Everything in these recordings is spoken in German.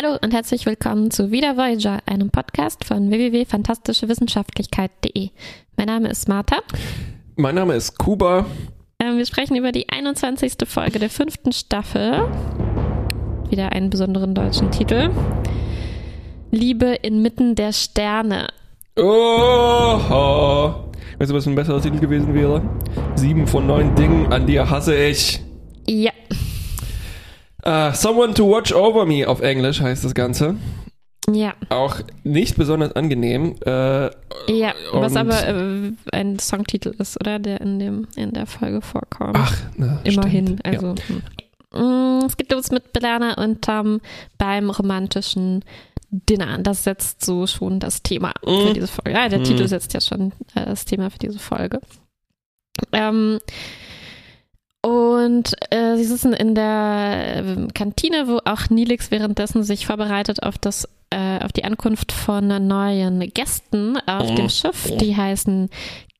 Hallo und herzlich willkommen zu Wieder Voyager, einem Podcast von www.fantastischewissenschaftlichkeit.de. Mein Name ist Martha. Mein Name ist Kuba. Ähm, wir sprechen über die 21. Folge der fünften Staffel. Wieder einen besonderen deutschen Titel. Liebe inmitten der Sterne. Oh, weißt du, was ein besserer Titel gewesen wäre? Sieben von neun Dingen, an dir hasse ich. Ja. Uh, Someone to Watch Over Me auf Englisch heißt das Ganze. Ja. Auch nicht besonders angenehm. Äh, ja, was aber äh, ein Songtitel ist, oder? Der in, dem, in der Folge vorkommt. Ach, na, Immerhin. Stimmt. Also. Ja. Es geht los mit Belana und Tom beim romantischen Dinner. Das setzt so schon das Thema mm. für diese Folge. Ja, der mm. Titel setzt ja schon äh, das Thema für diese Folge. Ähm, und äh, sie sitzen in der äh, Kantine, wo auch Nilix währenddessen sich vorbereitet auf das äh, auf die Ankunft von neuen Gästen auf dem Schiff. Die heißen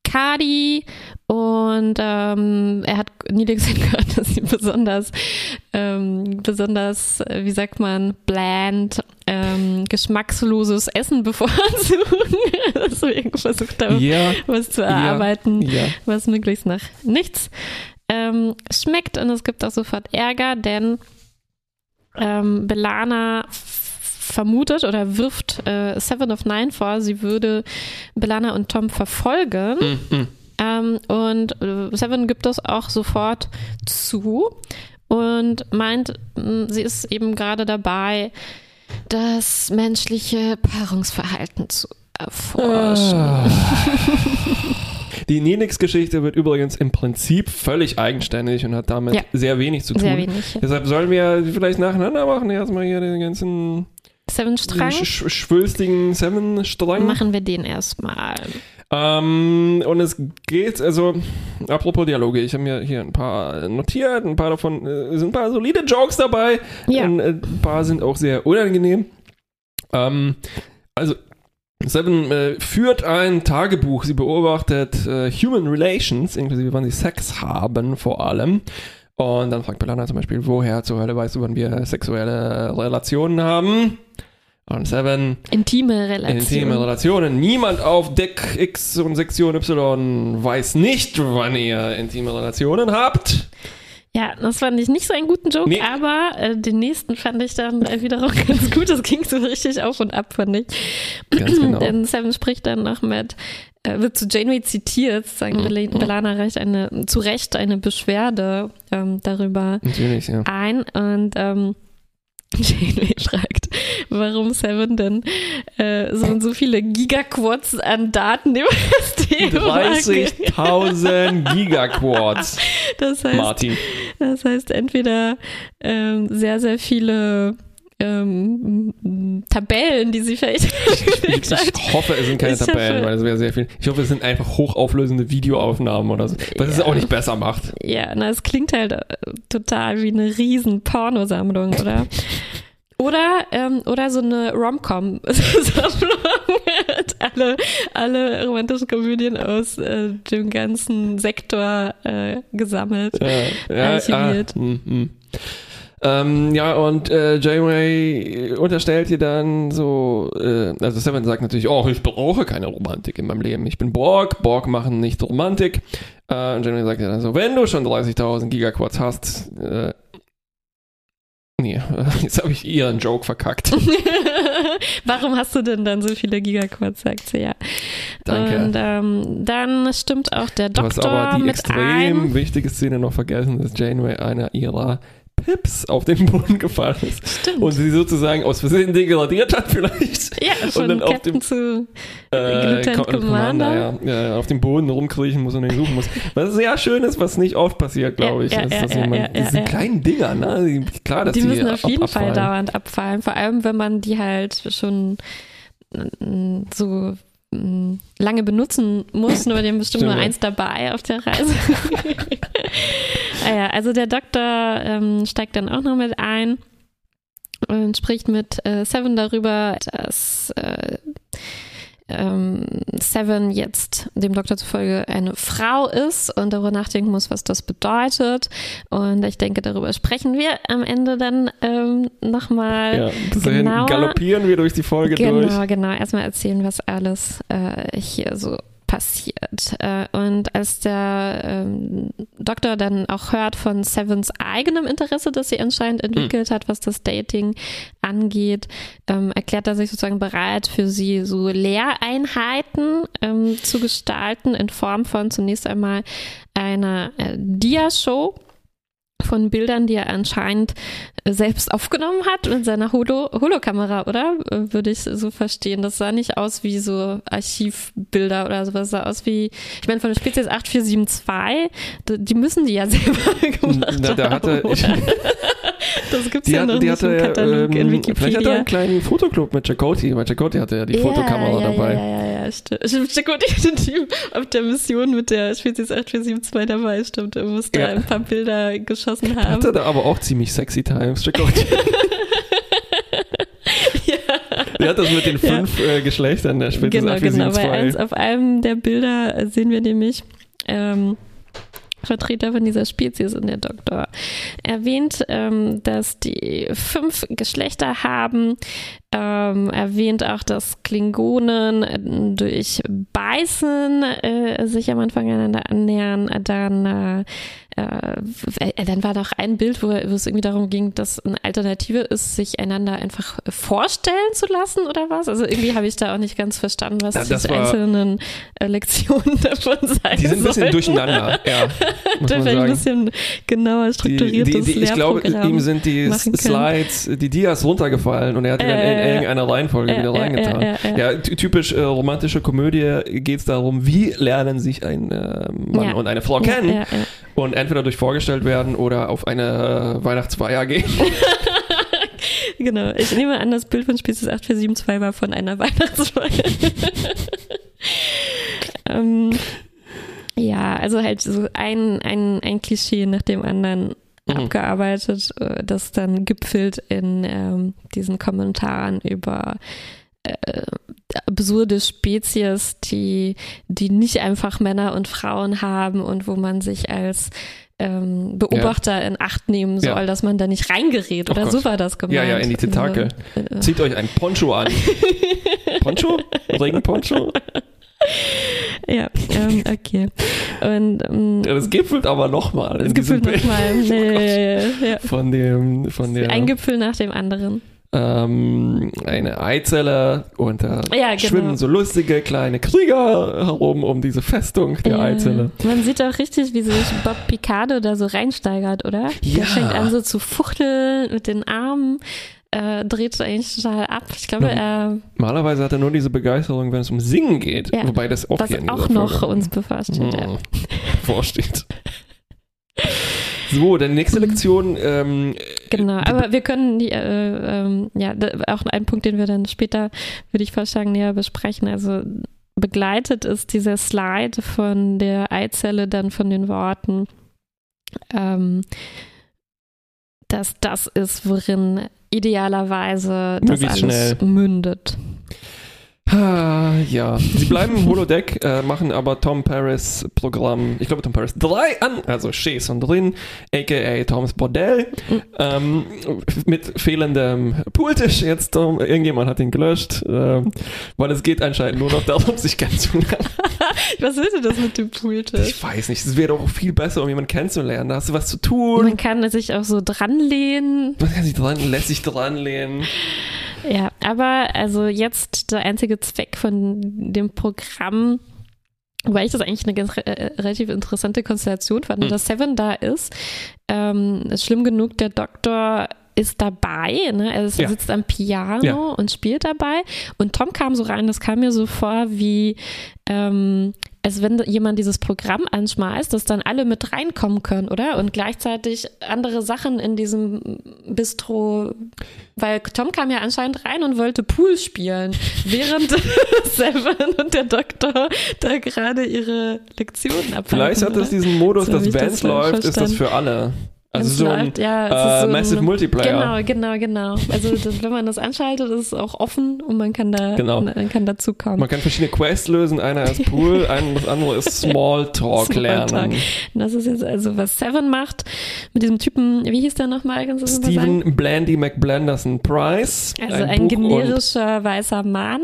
Kadi und ähm, er hat Nilix gehört, dass sie besonders, ähm, besonders, wie sagt man, bland, ähm, geschmacksloses Essen bevorzugen. Deswegen versucht er ja, was zu erarbeiten, ja, ja. was möglichst nach nichts ähm, schmeckt. Und es gibt auch sofort Ärger, denn ähm, Belana vermutet oder wirft äh, Seven of Nine vor, sie würde Belana und Tom verfolgen. Mhm. Ähm, und äh, Seven gibt das auch sofort zu und meint, mh, sie ist eben gerade dabei, das menschliche Paarungsverhalten zu erforschen. Ah. Die Nenix-Geschichte wird übrigens im Prinzip völlig eigenständig und hat damit Ja. sehr wenig zu tun. Sehr wenig. ja. Deshalb sollen wir vielleicht nacheinander machen. Erstmal hier den ganzen Seven Strang. sch sch schwülstigen Seven-Strang. Machen wir den erstmal. Ähm, und es geht, also, apropos Dialoge, ich habe mir hier ein paar notiert, ein paar davon äh, sind ein paar solide Jokes dabei, Ja. und äh, ein paar sind auch sehr unangenehm. Ähm, also, Seven äh, führt ein Tagebuch, sie beobachtet äh, Human Relations, inklusive wann sie Sex haben vor allem. Und dann fragt Belana zum Beispiel, woher zur Hölle weißt du, wann wir sexuelle Relationen haben? Und Seven, Intime Relation. Intime Relationen. Niemand auf Deck X und Sektion Y weiß nicht, wann ihr intime Relationen habt. Ja, das fand ich nicht so einen guten Joke, Nee. aber äh, den nächsten fand ich dann wiederum ganz gut. Das ging so richtig auf und ab, fand ich. Ganz genau. Denn Seven spricht dann noch mit, äh, wird zu Janeway zitiert, sagen Mhm. Bel Belana reicht eine, zu Recht eine Beschwerde ähm, darüber ja. ein und ähm, Janeway fragt, warum Seven denn äh, so und so viele Gigaquads an Daten das Thema 30.000 Gigaquads, Das heißt, Martin. Das heißt, entweder ähm, sehr, sehr viele ähm, Tabellen, die sie vielleicht Ich, ich hoffe, es sind keine Ich hoffe- Tabellen, weil es wäre sehr viel. Ich hoffe, es sind einfach hochauflösende Videoaufnahmen oder so, was es Ja. auch nicht besser macht. Ja, na, es klingt halt äh, total wie eine riesen Pornosammlung, oder? Oder, ähm, oder so eine Rom-Com-Sammlung. alle, alle romantischen Komödien aus äh, dem ganzen Sektor äh, gesammelt. Ja, ja, Archiviert. Ah, hm, hm. Ähm, ja, und äh, Janeway unterstellt ihr dann so, äh, also Seven sagt natürlich, oh, ich brauche keine Romantik in meinem Leben. Ich bin Borg, Borg machen nicht Romantik. Äh, und Janeway sagt ihr dann so, wenn du schon 30.000 Gigaquads hast, äh, nee, jetzt habe ich ihren Joke verkackt. Warum hast du denn dann so viele Gigaquads, sagt sie ja. Danke. Und ähm, dann stimmt auch der Du hast Doktor aber die mit extrem wichtige Szene noch vergessen, dass Janeway einer ihrer Pips auf den Boden gefallen ist. Stimmt. Und sie sozusagen aus Versehen degradiert hat vielleicht. ja, von dann auf Captain dem- zu Äh, Lieutenant Co- Commander. ja, ja, auf dem Boden rumkriechen muss und den suchen muss. Was sehr schön ist, was nicht oft passiert, glaube ich. Ja, ist, dass jemand, diese kleinen Dinger, ne? Die, klar, dass die die, müssen auf ab- jeden Fall abfallen. dauernd abfallen. Vor allem, wenn man die halt schon so lange benutzen muss, nur die haben bestimmt Stimmt, nur eins dabei auf der Reise. ah ja, also der Doktor ähm, steigt dann auch noch mit ein und spricht mit äh, Seven darüber, dass äh, ähm, Seven jetzt dem Doktor zufolge eine Frau ist und darüber nachdenken muss, was das bedeutet. Und ich denke, darüber sprechen wir am Ende dann ähm, nochmal. Ja, bis dahin galoppieren wir durch die Folge Genau, durch. genau. Erstmal erzählen, was alles äh, hier so passiert. Äh, und als der ähm, Doktor dann auch hört von Sevens eigenem Interesse, das sie anscheinend entwickelt hat, was das Dating angeht, ähm, erklärt er sich sozusagen bereit, für sie so Lehreinheiten ähm, zu gestalten in Form von zunächst einmal einer äh, Dia-Show von Bildern, die er anscheinend äh, selbst aufgenommen hat mit seiner Holo Holokamera, oder? Äh, Würde ich so verstehen. Das sah nicht aus wie so Archivbilder oder sowas. Das sah aus wie, ich meine, von der Spezies 8472, d- die müssen die ja selber gemacht Na, da hatte haben. ich? das gibt's die, ja noch hat, die nicht hatte, im Katalog in ähm, vielleicht hat er Wikipedia. einen kleinen Fotoclub mit Chakoti, weil Chakoti hatte ja die Fotokamera ja, dabei. Ja, ja, ja, ja, stimmt. Chakoti hatte Team auf der Mission mit der Spezies 8472 dabei, stimmt. Er musste Ja. ein paar Bilder geschossen haben. Hatte da aber auch ziemlich sexy Times, Chakoti. ja. Der hat das mit den fünf äh, Geschlechtern der Spezies Genau, genau. Bei 8472. eins, auf einem der Bilder sehen wir nämlich ähm, Vertreter von dieser Spezies und der Doktor erwähnt, ähm, dass die fünf Geschlechter haben, ähm, erwähnt auch, dass Klingonen äh, durch Beißen äh, sich am Anfang einander annähern, dann äh, äh, dann war noch ein Bild, wo, wo es irgendwie darum ging, dass eine Alternative ist, sich einander einfach vorstellen zu lassen oder was. Also irgendwie habe ich da auch nicht ganz verstanden, was Ja, die einzelnen äh, Lektionen davon sein Die sind ein bisschen sollten. durcheinander, ja, muss man vielleicht ein sagen. bisschen genauer Die, strukturiertes die, die, ich glaube, ihm sind die. Slides, die Dias runtergefallen und er hat die dann in irgendeiner Reihenfolge wieder reingetan. Ja, ty- typisch äh, romantische Komödie geht es darum, wie lernen sich ein äh, Mann und eine Frau kennen und entweder durch vorgestellt werden oder auf eine äh, Weihnachtsfeier gehen. Genau. Ich nehme an, das Bild von Spezies 8472 war von einer Weihnachtsfeier. ähm, ja, also halt so ein, ein, ein Klischee nach dem anderen Mhm. abgearbeitet, äh, das dann gipfelt in ähm, diesen Kommentaren über äh, absurde Spezies, die, die nicht einfach Männer und Frauen haben und wo man sich als ähm, Beobachter in Acht nehmen soll, Ja. dass man da nicht reingerät. Oh Oder Gott. so war das gemeint. Ja, ja, in die Tentakel. Also, äh, Zieht euch ein Poncho an. Poncho? Regenponcho? Ja, ähm, okay. Und ähm, Ja, Das gipfelt aber nochmal. es gibt nochmal nee, ja, Von dem, von der, ein Gipfel nach dem anderen. ähm, eine Eizelle und da Ja, genau. schwimmen so lustige kleine Krieger herum um diese Festung der Ja. Eizelle. Man sieht auch richtig, wie sich Bob Picardo da so reinsteigert, oder? Ja. Der fängt an so zu fuchteln mit den Armen, äh, dreht so eigentlich total ab. Ich glaube, Ja. er, Normalerweise hat er nur diese Begeisterung, wenn es um Singen geht. Ja. Wobei das auch was hier auch noch Folge uns bevorsteht. Ja. Hm, vorsteht. So, dann nächste Lektion. Ähm, Genau, aber wir können die, äh, ähm, ja, auch ein Punkt, den wir dann später, würde ich vorschlagen, näher besprechen. Also begleitet ist dieser Slide von der Eizelle dann von den Worten, ähm, dass das ist, worin idealerweise das Möglichst alles schnell. mündet. ah, ja, sie bleiben im Holodeck, äh, machen aber Tom Paris Programm, ich glaube Tom Paris 3 an, also Chase und drin, aka Toms Bordell, ähm, mit fehlendem Pooltisch jetzt. Tom, irgendjemand hat ihn gelöscht, ähm, weil es geht anscheinend nur noch darum, sich kennenzulernen. Was ist denn das mit dem Pooltisch? Ich weiß nicht, es wäre doch viel besser, um jemanden kennenzulernen. Da hast du was zu tun. Man kann sich auch so dranlehnen. Man kann sich dran, lässt sich dranlehnen. Ja, aber also jetzt der einzige Zweck von dem Programm, weil ich das eigentlich eine ganz, äh, relativ interessante Konstellation fand, Mhm. dass Seven da ist, ähm, ist schlimm genug, der Doktor ist dabei, ne? er ist- Ja. sitzt am Piano Ja. und spielt dabei und Tom kam so rein, das kam mir so vor wie ähm, als wenn jemand dieses Programm anschmeißt, dass dann alle mit reinkommen können, oder? Und gleichzeitig andere Sachen in diesem Bistro, weil Tom kam ja anscheinend rein und wollte Pool spielen, während Seven und der Doktor da gerade ihre Lektionen abhalten. Vielleicht hat oder? diesen Modus, So dass wenn das es läuft, ist das für alle. Also wenn's so ein ja, äh, ist so Massive ein, Multiplayer. Genau, genau, genau. Also das, wenn man das anschaltet, ist es auch offen und man kann da Genau. man kann dazukommen. Man kann verschiedene Quests lösen. Einer ist Pool, ein, das andere ist Smalltalk lernen. Smalltalk. Und das ist jetzt also, was Seven macht mit diesem Typen, wie hieß der nochmal? Stephen Blandy McBlenderson Price. Also ein, Buch- generischer weißer Mann,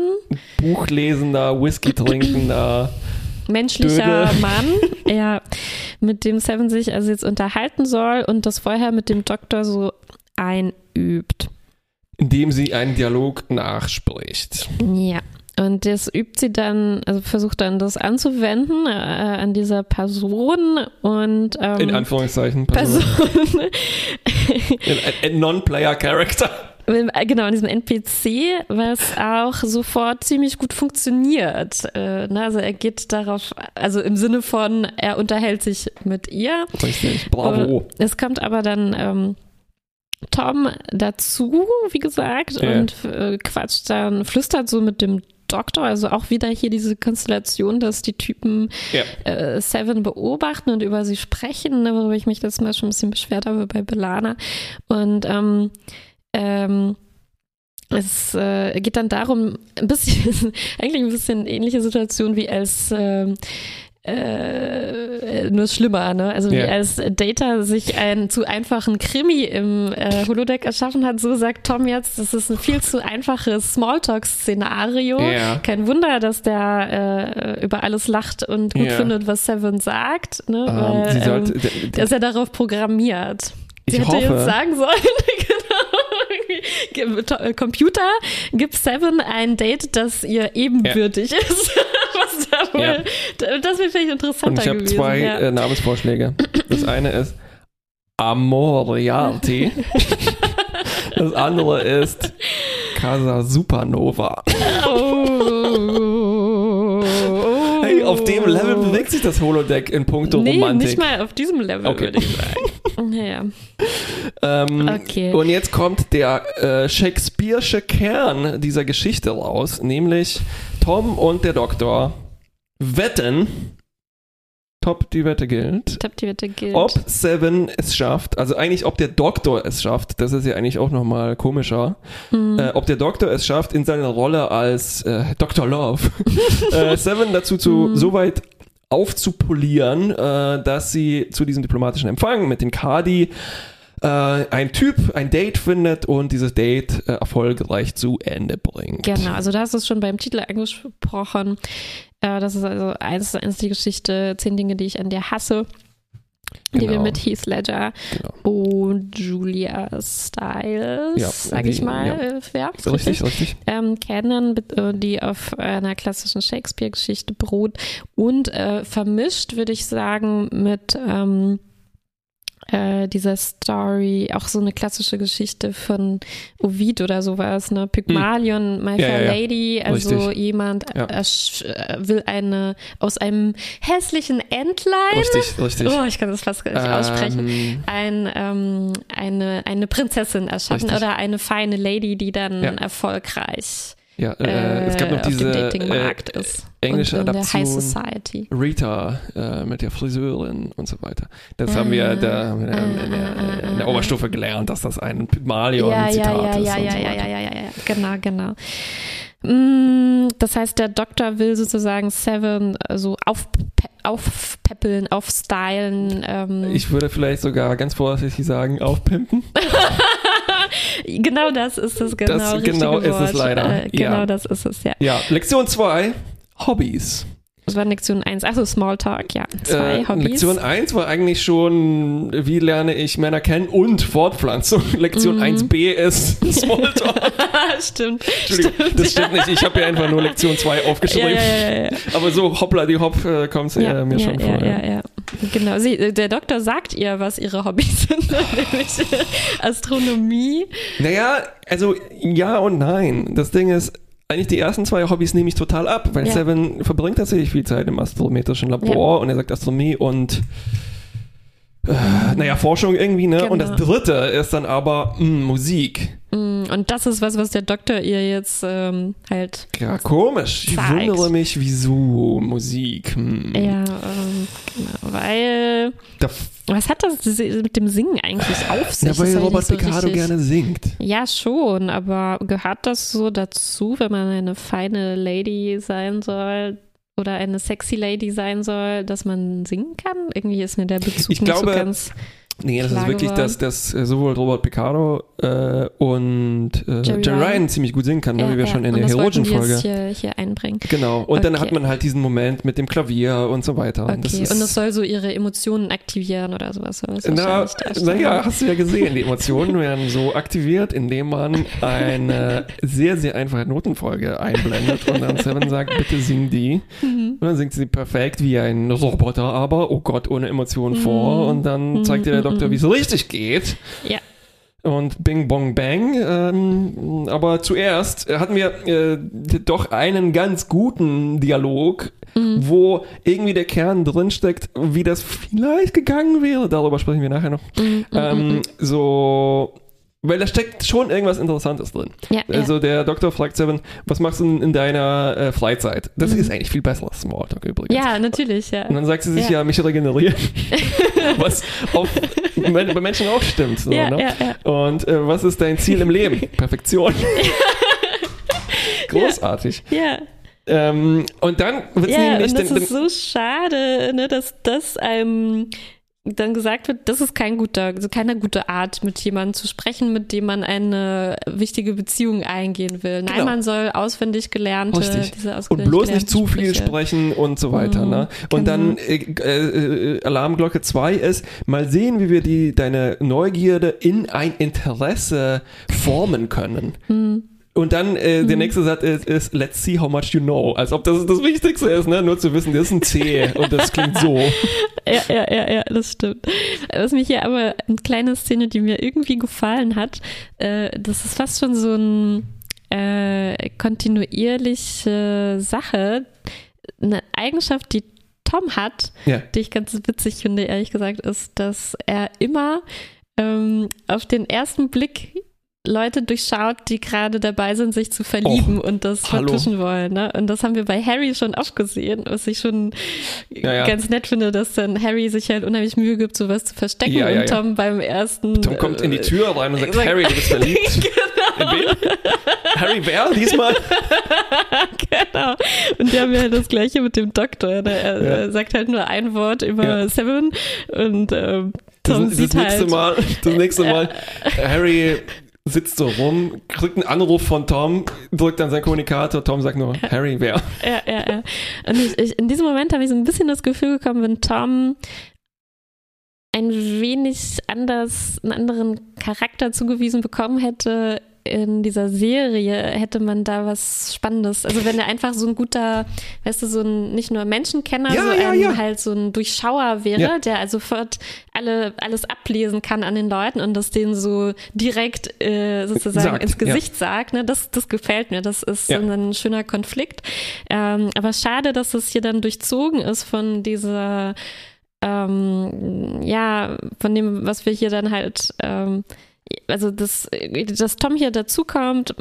Buchlesender, Whisky trinkender. menschlicher Dödel. Mann, ja, mit dem Seven sich also jetzt unterhalten soll und das vorher mit dem Doktor so einübt. indem sie einen Dialog nachspricht. Ja. Und das übt sie dann, also versucht dann das anzuwenden äh, an dieser Person und ähm, In Anführungszeichen. Person. Person, In- Ein Non-Player-Character. Genau, an diesem NPC, was auch sofort ziemlich gut funktioniert. Äh, ne, also er geht darauf, also im Sinne von, er unterhält sich mit ihr. Richtig. Bravo. Äh, Es kommt aber dann ähm, Tom dazu, wie gesagt, Ja. und äh, quatscht dann, flüstert so mit dem Doktor, also auch wieder hier diese Konstellation, dass die Typen Ja. äh, Seven beobachten und über sie sprechen, ne, worüber ich mich das Mal schon ein bisschen beschwert habe bei Belana. Und ähm, ähm, es äh, geht dann darum, ein bisschen, eigentlich ein bisschen ähnliche Situation wie als ähm, äh, nur schlimmer, ne? Also wie Ja. als Data sich einen zu einfachen Krimi im äh, Holodeck erschaffen hat, so sagt Tom jetzt, das ist ein viel zu einfaches Smalltalk-Szenario. Ja. Kein Wunder, dass der äh, über alles lacht und gut Ja. findet, was Seven sagt, ne? Ähm, Weil, sollte, ähm, d- der ist ja darauf programmiert. Sie hätte hoffe- jetzt sagen sollen, genau, Computer, gib Seven ein Date, das ihr ebenbürtig ist. Was da wohl, Ja. Das wäre vielleicht und interessanter ich habe zwei ja. äh, Namensvorschläge. Das eine ist Amorialty. Das andere ist Casa Supernova. oh. Auf dem Level bewegt sich das Holodeck in puncto Nee, Romantik. nicht mal auf diesem Level, Okay. würde ich sagen. Naja. Ähm, Okay. Und jetzt kommt der äh, Shakespeare'sche Kern dieser Geschichte raus, nämlich Tom und der Doktor wetten, top die Wette gilt, Top die Wette gilt. ob Seven es schafft, also eigentlich ob der Doktor es schafft, das ist ja eigentlich auch nochmal komischer, Mhm. äh, ob der Doktor es schafft, in seiner Rolle als äh, Dr. Love äh, Seven dazu zu Mhm. so weit aufzupolieren, äh, dass sie zu diesem diplomatischen Empfang mit den Kadi äh, ein Typ ein Date findet und dieses Date äh, erfolgreich zu Ende bringt. Genau, also da hast du es schon beim Titel angesprochen. Äh, das ist also eins, eins die Geschichte, zehn Dinge, die ich an dir hasse. Die wir Genau. mit Heath Ledger Genau. und Julia Stiles, Ja, sag ich mal, ja. äh, ja, So richtig, richtig. ähm, kennen, äh, die auf einer klassischen Shakespeare-Geschichte beruht und äh, vermischt, würde ich sagen, mit ähm, äh, dieser Story, auch so eine klassische Geschichte von Ovid oder sowas, ne? Pygmalion, My Hm. Ja, Fair ja. Lady, also Richtig. jemand äh, will eine aus einem hässlichen Entlein, Richtig, richtig. oh, ich kann das fast gar nicht aussprechen, Ähm, ein, ähm, eine, eine Prinzessin erschaffen Richtig. oder eine feine Lady, die dann erfolgreich ja, äh, äh, es gab noch auf diese Datingmarkt äh, ist. englische und in der High Adaption. Society. Rita äh, mit der Friseurin und so weiter. Das haben wir, da, haben wir in, der, in der Oberstufe gelernt, dass das ein Pygmalion-Zitat ja, ja, ja, ist. ja, ja, so ja, ja, ja, ja, ja, genau, genau. Mm, Das heißt, der Doktor will sozusagen Seven äh, so aufpe aufpeppeln, aufstylen. Ähm, Ich würde vielleicht sogar ganz vorsichtig sagen, aufpimpen. genau das ist es, genau. Das- genau ist es leider, Äh, genau ja. das ist es, ja. Ja, Lektion 2, Hobbys. Das war Lektion 1. Achso, Smalltalk, ja. Zwei Äh, Hobbys. Lektion 1 war eigentlich schon, wie lerne ich Männer kennen und Fortpflanzung. Lektion Mhm. 1b ist Smalltalk. Stimmt. Entschuldigung, das stimmt nicht. Ich habe ja einfach nur Lektion 2 Ja, aufgeschrieben. ja, ja, ja. Aber so hoppla die hopp äh, kommt Ja, äh, mir schon vor. ja, ja. Genau. Sie, der Doktor sagt ihr, was ihre Hobbys sind, nämlich äh, Astronomie. Naja, also ja und nein. Das Ding ist, eigentlich die ersten zwei Hobbys nehme ich total ab, weil Ja. Seven verbringt tatsächlich viel Zeit im astrometrischen Labor und er sagt Astronomie und äh, naja, Forschung irgendwie, ne? Und das Genau. dritte ist dann aber mh, Musik. Mm, Und das ist was, was der Doktor ihr jetzt ähm, halt, Ja, komisch. Ich Zeigt. wundere mich, wieso Musik. Hm. ja, ähm, genau, weil Da, was hat das mit dem Singen eigentlich auf sich? ja, weil Das ich Robert so Picardo gerne singt. Ja, schon, aber gehört das so dazu, wenn man eine feine Lady sein soll oder eine sexy Lady sein soll, dass man singen kann? Irgendwie ist mir der Bezug Ich nicht glaube, so ganz. Nee, das ist Klar wirklich, dass, dass äh, sowohl Robert Picardo äh, und äh, Jerry Jerry Ryan. Ziemlich gut singen kann, ne, wie wir ja, schon in und der jetzt Hier, hier einbringen. Genau. Und dann Okay. hat man halt diesen Moment mit dem Klavier und so weiter. Okay, Und das und, ist, das soll so ihre Emotionen aktivieren oder sowas. na, naja, hast du ja gesehen, die Emotionen werden so aktiviert, indem man eine sehr, sehr einfache Notenfolge einblendet und dann Seven sagt, bitte sing die. Mhm. Und dann singt sie perfekt wie ein Roboter, aber, oh Gott, ohne Emotionen vor. Und dann zeigt der Mhm, Doktor, mhm. wie es so richtig geht. Ja. Und Bing Bong Bang. Ähm, aber zuerst hatten wir äh, doch einen ganz guten Dialog, Mhm. wo irgendwie der Kern drinsteckt, wie das vielleicht gegangen wäre. Darüber sprechen wir nachher noch. Mhm, Ähm, so. Weil da steckt schon irgendwas Interessantes drin. ja, ja. Also der Doktor fragt Seven, was machst du in deiner äh, Flightzeit? Das Mhm. ist eigentlich viel besseres Smalltalk übrigens. ja, natürlich, ja. Und dann sagt sie sich ja, Ja. mich regenerieren. was auf, bei Menschen auch stimmt. So, Ja, ne? ja, ja. Und äh, was ist dein Ziel im Leben? Perfektion. Großartig. Ja, Ähm, und dann wird es ja nämlich und das dann, ist so schade, ne, dass das einem dann gesagt wird, das ist kein guter, also keine gute Art, mit jemandem zu sprechen, mit dem man eine wichtige Beziehung eingehen will. Nein, Genau. man soll auswendig gelernte, Richtig. diese und auswendig bloß nicht zu viel Sprüche. sprechen und so weiter. Mhm, ne? Und genau. dann äh, äh, Alarmglocke 2 ist, mal sehen, wie wir die, deine Neugierde in ein Interesse formen können. Hm. Und dann äh, der nächste Satz ist, ist, let's see how much you know. Als ob das das Wichtigste ist, ne? Nur zu wissen, das ist ein C und das klingt so. Ja, ja, ja, ja, das stimmt. Was mich hier aber eine kleine Szene, die mir irgendwie gefallen hat, äh, das ist fast schon so ein äh, kontinuierliche Sache, eine Eigenschaft, die Tom hat, Ja. die ich ganz witzig finde, ehrlich gesagt, ist, dass er immer ähm, auf den ersten Blick Leute durchschaut, die gerade dabei sind, sich zu verlieben und das vertuschen wollen. Ne? Und das haben wir bei Harry schon oft gesehen, was ich schon Ja, ja. ganz nett finde, dass dann Harry sich halt unheimlich Mühe gibt, sowas zu verstecken Ja, und. Tom beim ersten Tom kommt in die äh, Tür rein und sagt, sag- Harry, du bist verliebt. genau? Harry, wer diesmal? genau. Und die haben ja das gleiche mit dem Doktor. Ne? Er, sagt halt nur ein Wort über. Seven und ähm, Tom Das, das sieht nächste halt. Mal, das nächste Mal, Harry sitzt so rum, kriegt einen Anruf von Tom, drückt dann seinen Kommunikator, Tom sagt nur, Harry, wer? Ja, ja, ja. Und ich, ich, in diesem Moment habe ich so ein bisschen das Gefühl bekommen, wenn Tom ein wenig anders, einen anderen Charakter zugewiesen bekommen hätte in dieser Serie, hätte man da was Spannendes. Also wenn er einfach so ein guter, weißt du, so ein nicht nur Menschenkenner, Ja, so ja, ein ja. halt so ein Durchschauer wäre, der also sofort alle, alles ablesen kann an den Leuten und das denen so direkt äh, sozusagen Sagt, ins. Gesicht sagt, ne, das, das gefällt mir. Das ist so ein schöner Konflikt. Ähm, aber schade, dass es hier dann durchzogen ist von dieser, ähm, ja, von dem, was wir hier dann halt, ähm, also das, dass Tom hier dazukommt,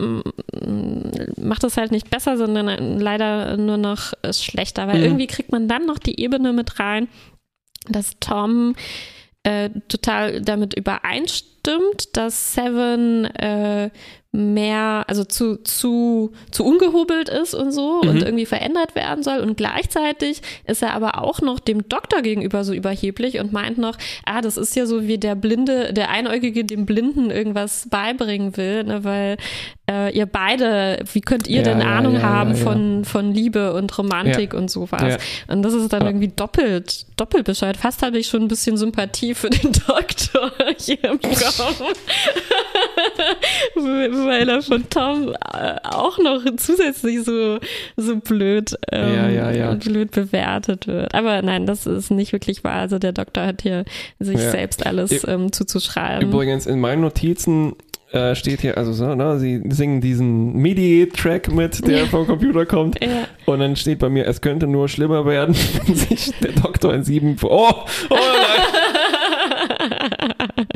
macht es halt nicht besser, sondern leider nur noch äh, schlechter, weil Mhm. irgendwie kriegt man dann noch die Ebene mit rein, dass Tom äh, total damit übereinstimmt, dass Seven äh, mehr, also zu, zu, zu ungehobelt ist und so Mhm. und irgendwie verändert werden soll. Und gleichzeitig ist er aber auch noch dem Doktor gegenüber so überheblich und meint noch, ah, das ist ja so wie der Blinde, der Einäugige dem Blinden irgendwas beibringen will, ne, weil äh, ihr beide, wie könnt ihr Ja, denn ja, Ahnung ja, haben von, von Liebe und Romantik und sowas? Und das ist dann Aber- irgendwie doppelt, doppelt bescheuert. Fast habe ich schon ein bisschen Sympathie für den Doktor hier bekommen. Weil er von Tom äh, auch noch zusätzlich so, so blöd, ähm, blöd bewertet wird. Aber nein, das ist nicht wirklich wahr. Also der Doktor hat hier sich selbst alles ähm, zuzuschreiben. Übrigens, in meinen Notizen äh, steht hier, also so, ne, sie singen diesen MIDI-Track mit, der Ja. vom Computer kommt. Ja. Und dann steht bei mir, es könnte nur schlimmer werden, wenn sich der Doktor in sieben. Oh, oh nein.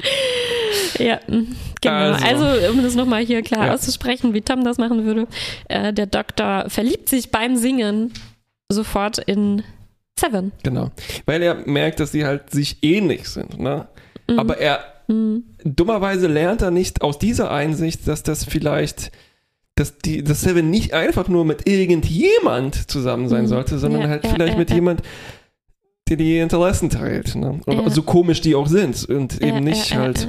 Ja, mm, genau. Also. Also, um das nochmal hier klar Ja. auszusprechen, wie Tom das machen würde, äh, der Doktor verliebt sich beim Singen sofort in Seven. Genau. Weil er merkt, dass sie halt sich ähnlich sind, ne? Mhm. Aber er, dummerweise lernt er nicht aus dieser Einsicht, dass das vielleicht, dass die, dass Seven nicht einfach nur mit irgendjemand zusammen sein Mhm. sollte, sondern Ja, halt ja, vielleicht ja, mit jemand, der die Interessen teilt, ne? So komisch die auch sind und eben nicht halt,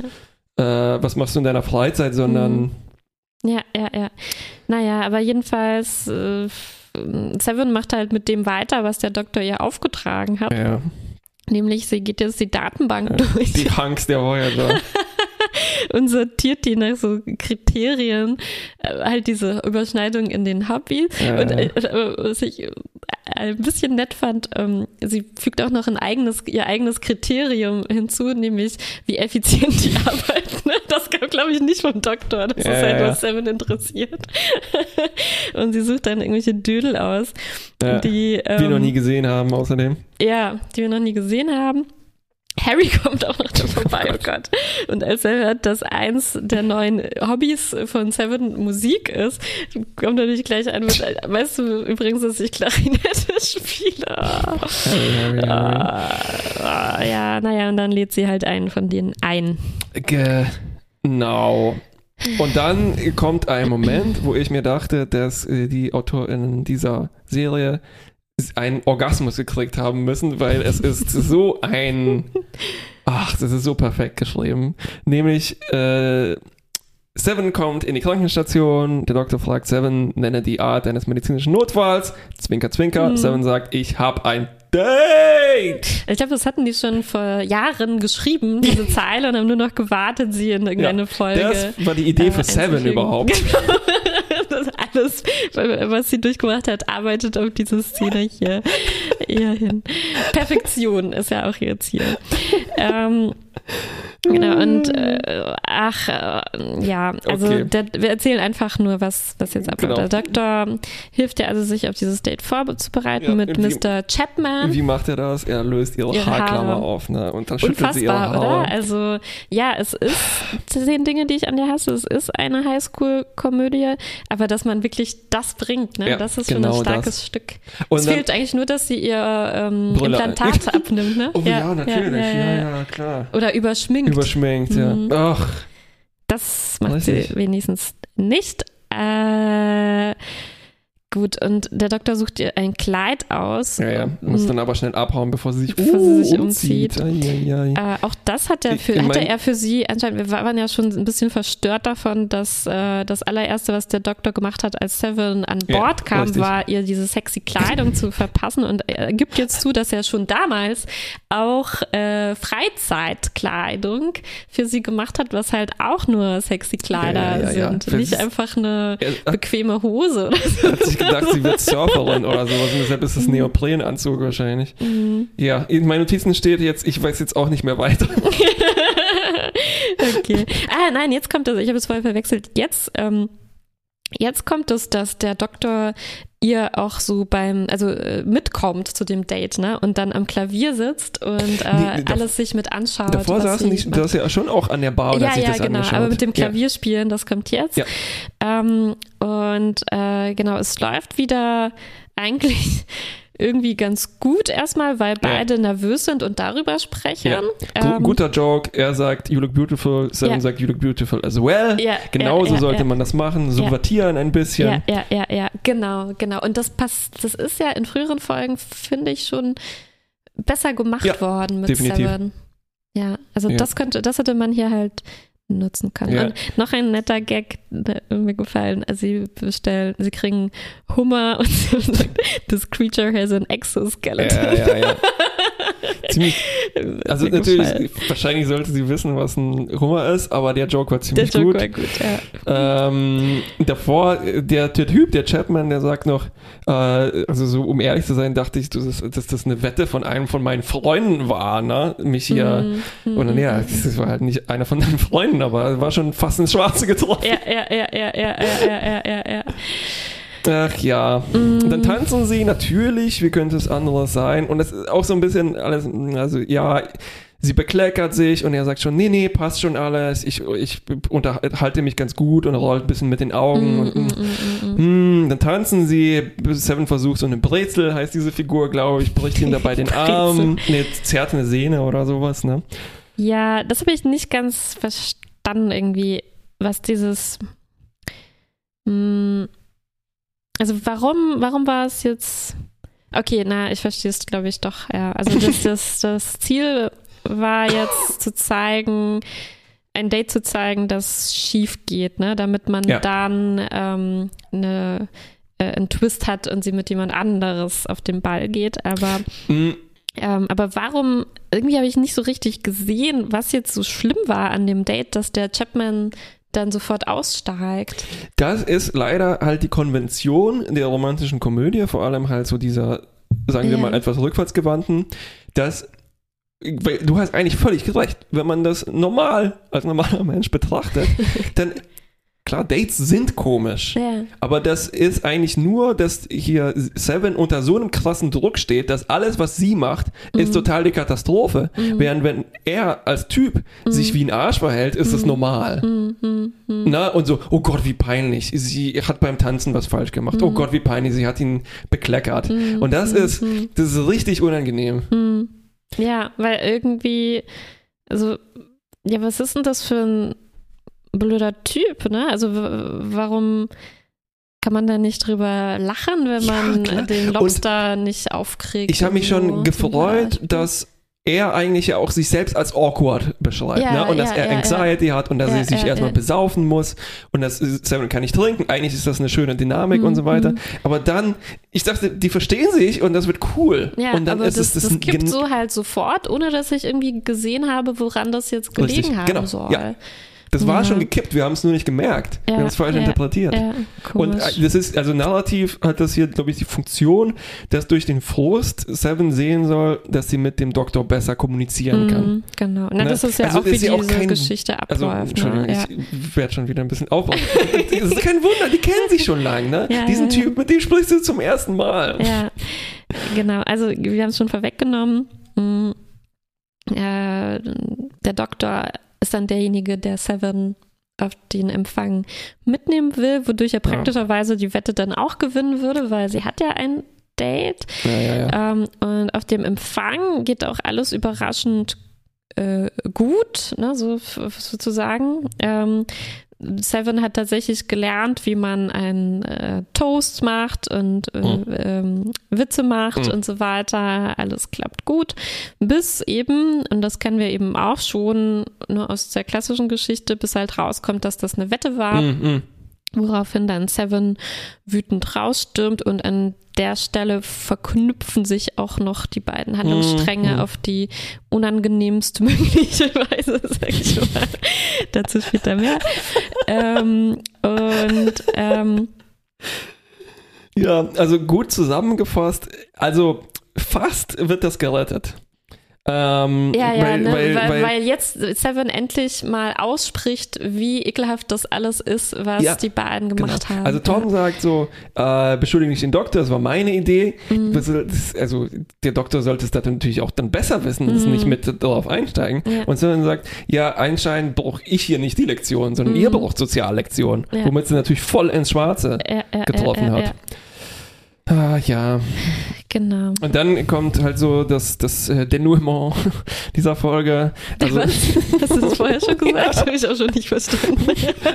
äh, was machst du in deiner Freizeit, sondern, Mhm. Ja, ja, ja. Naja, aber jedenfalls, äh, Seven macht halt mit dem weiter, was der Doktor ihr aufgetragen hat. ja, Nämlich, sie geht jetzt die Datenbank durch die Hanks der Voyager. und sortiert die nach so Kriterien, äh, halt diese Überschneidung in den Hobbys. Ja, Und ja. äh, was ich äh, ein bisschen nett fand, ähm, sie fügt auch noch ein eigenes, ihr eigenes Kriterium hinzu, nämlich wie effizient die arbeiten. Ne? Das kam, glaube ich, nicht vom Doktor. Das Ja, ist halt, was Seven interessiert. und sie sucht dann irgendwelche Dödel aus, Ja. die, ähm, wir noch nie gesehen haben, außerdem. ja, die wir noch nie gesehen haben. Harry kommt auch noch da vorbei, oh Gott. Und als er hört, dass eins der neuen Hobbys von Seven Musik ist, kommt er nicht gleich ein mit, weißt du übrigens, dass ich Klarinette spiele? Harry, Harry, Harry. Ah, ja, naja, und dann lädt sie halt einen von denen ein. Genau. Und dann kommt ein Moment, wo ich mir dachte, dass äh, die AutorInnen dieser Serie einen Orgasmus gekriegt haben müssen, weil es ist so ein, ach, das ist so perfekt geschrieben. Nämlich, äh, Seven kommt in die Krankenstation, der Doktor fragt Seven, nenne die Art eines medizinischen Notfalls, zwinker, zwinker, Mhm. Seven sagt, ich habe ein Date! Ich glaube, das hatten die schon vor Jahren geschrieben, diese Zeile, und haben nur noch gewartet, sie in irgendeine Folge. Das war die Idee äh, für Seven überhaupt. Alles, was sie durchgemacht hat, arbeitet auf diese Szene hier eher hin. Perfektion ist ja auch ihr Ziel. Ähm, genau, und äh, ach, äh, ja, also Okay. der, wir erzählen einfach nur, was, was jetzt abläuft. Genau. Der Doktor hilft ihr also, sich auf dieses Date vorzubereiten Ja, mit Mr. Chapman. Wie macht er das? Er löst ihre, Ihre Haarklammer Haare. auf, ne? Und dann schüttelt sie ihre Unfassbar, Haare. oder? Also, ja, es ist zehn Dinge, die ich an dir hasse. Es ist eine Highschool-Komödie, aber dass man wirklich das bringt, ne? Ja, das ist schon genau ein starkes das. Stück. Und es fehlt eigentlich nur, dass sie ihr ähm, Implantat abnimmt, ne? Oh ja, natürlich. Ja, ja, klar. Oder überschminkt. Überschminkt, Mhm. ja. Ach, das macht sie wenigstens nicht. Äh, gut, und der Doktor sucht ihr ein Kleid aus. ja, ja. Muss dann aber schnell abhauen, bevor sie sich, Bevor sie uh, sich umzieht. Ai, ai, ai. Äh, auch das hat er Ich- für, ich hatte mein- er für sie anscheinend, wir waren ja schon ein bisschen verstört davon, dass äh, das allererste, was der Doktor gemacht hat, als Seven an Ja, Bord kam, richtig. war ihr diese sexy Kleidung zu verpassen und er gibt jetzt zu, dass er schon damals auch äh, Freizeitkleidung für sie gemacht hat, was halt auch nur sexy Kleider Ja, ja, ja. sind. Nicht sie- einfach eine Er bequeme Hose oder so. Gedacht, sie wird Surferin oder sowas und deshalb ist es Neoprenanzug wahrscheinlich. Mhm. Ja, in meinen Notizen steht jetzt, ich weiß jetzt auch nicht mehr weiter. Okay. Ah, nein, jetzt kommt das, ich habe es vorher verwechselt. Jetzt, ähm, jetzt kommt es, dass der Doktor ihr auch so beim, also äh, mitkommt zu dem Date, ne? Und dann am Klavier sitzt und äh, Nee, dav- alles sich mit anschaut. Davor die, macht. das ja schon auch an der Bar und ja, hat sich ja, das genau. angeschaut. Aber mit dem Ja. Klavierspielen, das kommt jetzt. Ja. Ähm, und äh, genau, es läuft wieder eigentlich irgendwie ganz gut erstmal, weil beide nervös sind und darüber sprechen. Ja. Ähm, guter Joke, er sagt, you look beautiful, Seven Ja. sagt, you look beautiful as well. Ja, Genauso ja, ja, sollte ja. man das machen, subvertieren ein bisschen. Ja, ja, ja, ja, genau, genau. Und das passt, das ist ja in früheren Folgen, finde ich, schon besser gemacht Ja, worden mit definitiv. Seven. Ja, also Ja. das könnte, das hätte man hier halt nutzen können. Ja. Noch ein netter Gag, der mir gefallen. Also sie bestellen, sie kriegen Hummer und sie sagt, this creature has an exoskeleton. Ja, ja, ja. Ziemlich, also natürlich, gefallen. wahrscheinlich sollte sie wissen, was ein Hummer ist, aber der Joke war Der ziemlich Joke gut. war gut, ja. Ähm, davor, der, der Typ, der Chapman, der sagt noch, äh, also so um ehrlich zu sein, dachte ich, dass, das- dass das eine Wette von einem von meinen Freunden war, ne? Mich hier. Mhm, Und dann, ja, das war halt nicht einer von deinen Freunden, aber war schon fast ins Schwarze getroffen. Ja, ja, ja, ja, ja, ja, ja, ja, ja. Ach ja. Und dann tanzen sie natürlich, wie könnte es anderes sein? Und das ist auch so ein bisschen alles, also ja, sie bekleckert sich und er sagt schon, nee, nee, passt schon alles, ich, ich unterhalte mich ganz gut und rollt ein bisschen mit den Augen Mm, und mm, mm, mm, mm, mm. hm, dann tanzen sie, Seven versucht so eine Brezel, heißt diese Figur, glaube ich, bricht ihm dabei den. Arm, ne, zerrt eine Sehne oder sowas, ne? Ja, das habe ich nicht ganz verstanden irgendwie, was dieses. Mh, also warum, warum war es jetzt. Okay, na, ich verstehe es, glaube ich, doch, ja. Also das, das, das Ziel war jetzt zu zeigen, ein Date zu zeigen, das schief geht, ne? Damit man Ja. dann ähm, eine, äh, einen Twist hat und sie mit jemand anderes auf den Ball geht. Aber Mm, ähm, aber warum, irgendwie habe ich nicht so richtig gesehen, was jetzt so schlimm war an dem Date, dass der Chapman dann sofort aussteigt. Das ist leider halt die Konvention der romantischen Komödie, vor allem halt so dieser, sagen wir mal, etwas rückwärtsgewandten, dass weil du hast eigentlich völlig recht, wenn man das normal als normaler Mensch betrachtet, dann klar, Dates sind komisch. Ja. Aber das ist eigentlich nur, dass hier Seven unter so einem krassen Druck steht, dass alles, was sie macht, ist total die Katastrophe. Während wenn er als Typ sich wie ein Arsch verhält, ist es normal. Mhm. Na, und so, oh Gott, wie peinlich. Sie hat beim Tanzen was falsch gemacht. Oh Gott, wie peinlich. Sie hat ihn bekleckert. Und das ist, das ist richtig unangenehm. Hm. Ja, weil irgendwie, also, ja, was ist denn das für ein blöder Typ, ne? Also, warum kann man da nicht drüber lachen, wenn Ja, man klar. den Lobster nicht aufkriegt? Ich habe mich und so? schon gefreut, dass er eigentlich ja auch sich selbst als awkward beschreibt, Ja, ne? Und dass ja, er ja, Anxiety hat und dass Ja, er sich ja, erstmal ja. besaufen muss und das ist- Seven kann nicht trinken. Eigentlich ist das eine schöne Dynamik und so Mhm, weiter. mhm. Aber dann, ich dachte, die verstehen sich und das wird cool. Ja, und dann aber ist das, es das, kippt gen- so halt sofort, ohne dass ich irgendwie gesehen habe, woran das jetzt gelegen Richtig, haben genau, soll. ja. Das war Ja. schon gekippt, wir haben es nur nicht gemerkt. wir Ja, haben es falsch ja, interpretiert. Und äh, das ist, also narrativ hat das hier, glaube ich, die Funktion, dass durch den Frust Seven sehen soll, dass sie mit dem Doktor besser kommunizieren kann. Mhm, genau. Na, Ne? das ist ja Also auch, wie ja auch diese kein- Geschichte Also, abläuft. Entschuldigung, ne? ich werde schon wieder ein bisschen aufwachen. das ist kein Wunder, die kennen sich schon lange, ne? Diesen. Typ, mit dem sprichst du zum ersten Mal. Ja, genau. Also wir haben es schon vorweggenommen. Mm, Äh, der Doktor ist dann derjenige, der Seven auf den Empfang mitnehmen will, wodurch er praktischerweise die Wette dann auch gewinnen würde, weil sie hat ja ein Date. Ja, ja, ja. Ähm, und auf dem Empfang geht auch alles überraschend äh, gut, ne, so sozusagen. Ähm, Seven hat tatsächlich gelernt, wie man einen äh, Toast macht und äh, Mhm. ähm, Witze macht Mhm. und so weiter. Alles klappt gut. Bis eben, und das kennen wir eben auch schon nur aus der klassischen Geschichte, bis halt rauskommt, dass das eine Wette war. Mm. Woraufhin dann Seven wütend rausstürmt und an der Stelle verknüpfen sich auch noch die beiden Handlungsstränge Mhm. auf die unangenehmste mögliche Weise, sag ich mal. Dazu später mehr. ähm, und ähm, Ja, also gut zusammengefasst. Also fast wird das gerettet. Ähm, ja, ja, weil, ne? weil, weil, weil jetzt Seven endlich mal ausspricht, wie ekelhaft das alles ist, was Ja, die beiden Genau. gemacht haben. Also Tom sagt so, äh, beschuldige nicht den Doktor, das war meine Idee. Mhm. Das Also der Doktor sollte es dann natürlich auch dann besser wissen, das nicht mit darauf einsteigen. Mhm. Ja. Und sondern sagt, ja, anscheinend brauche ich hier nicht die Lektion, sondern ihr braucht Soziallektion. Mhm. Ja. Womit sie natürlich voll ins Schwarze Ja, ja, getroffen ja, ja, hat. Ja, Ah, ja. genau. Und dann kommt halt so das, das äh, Denouement dieser Folge. Also, Was? Hast du das vorher schon gesagt? Habe ich auch schon nicht verstanden.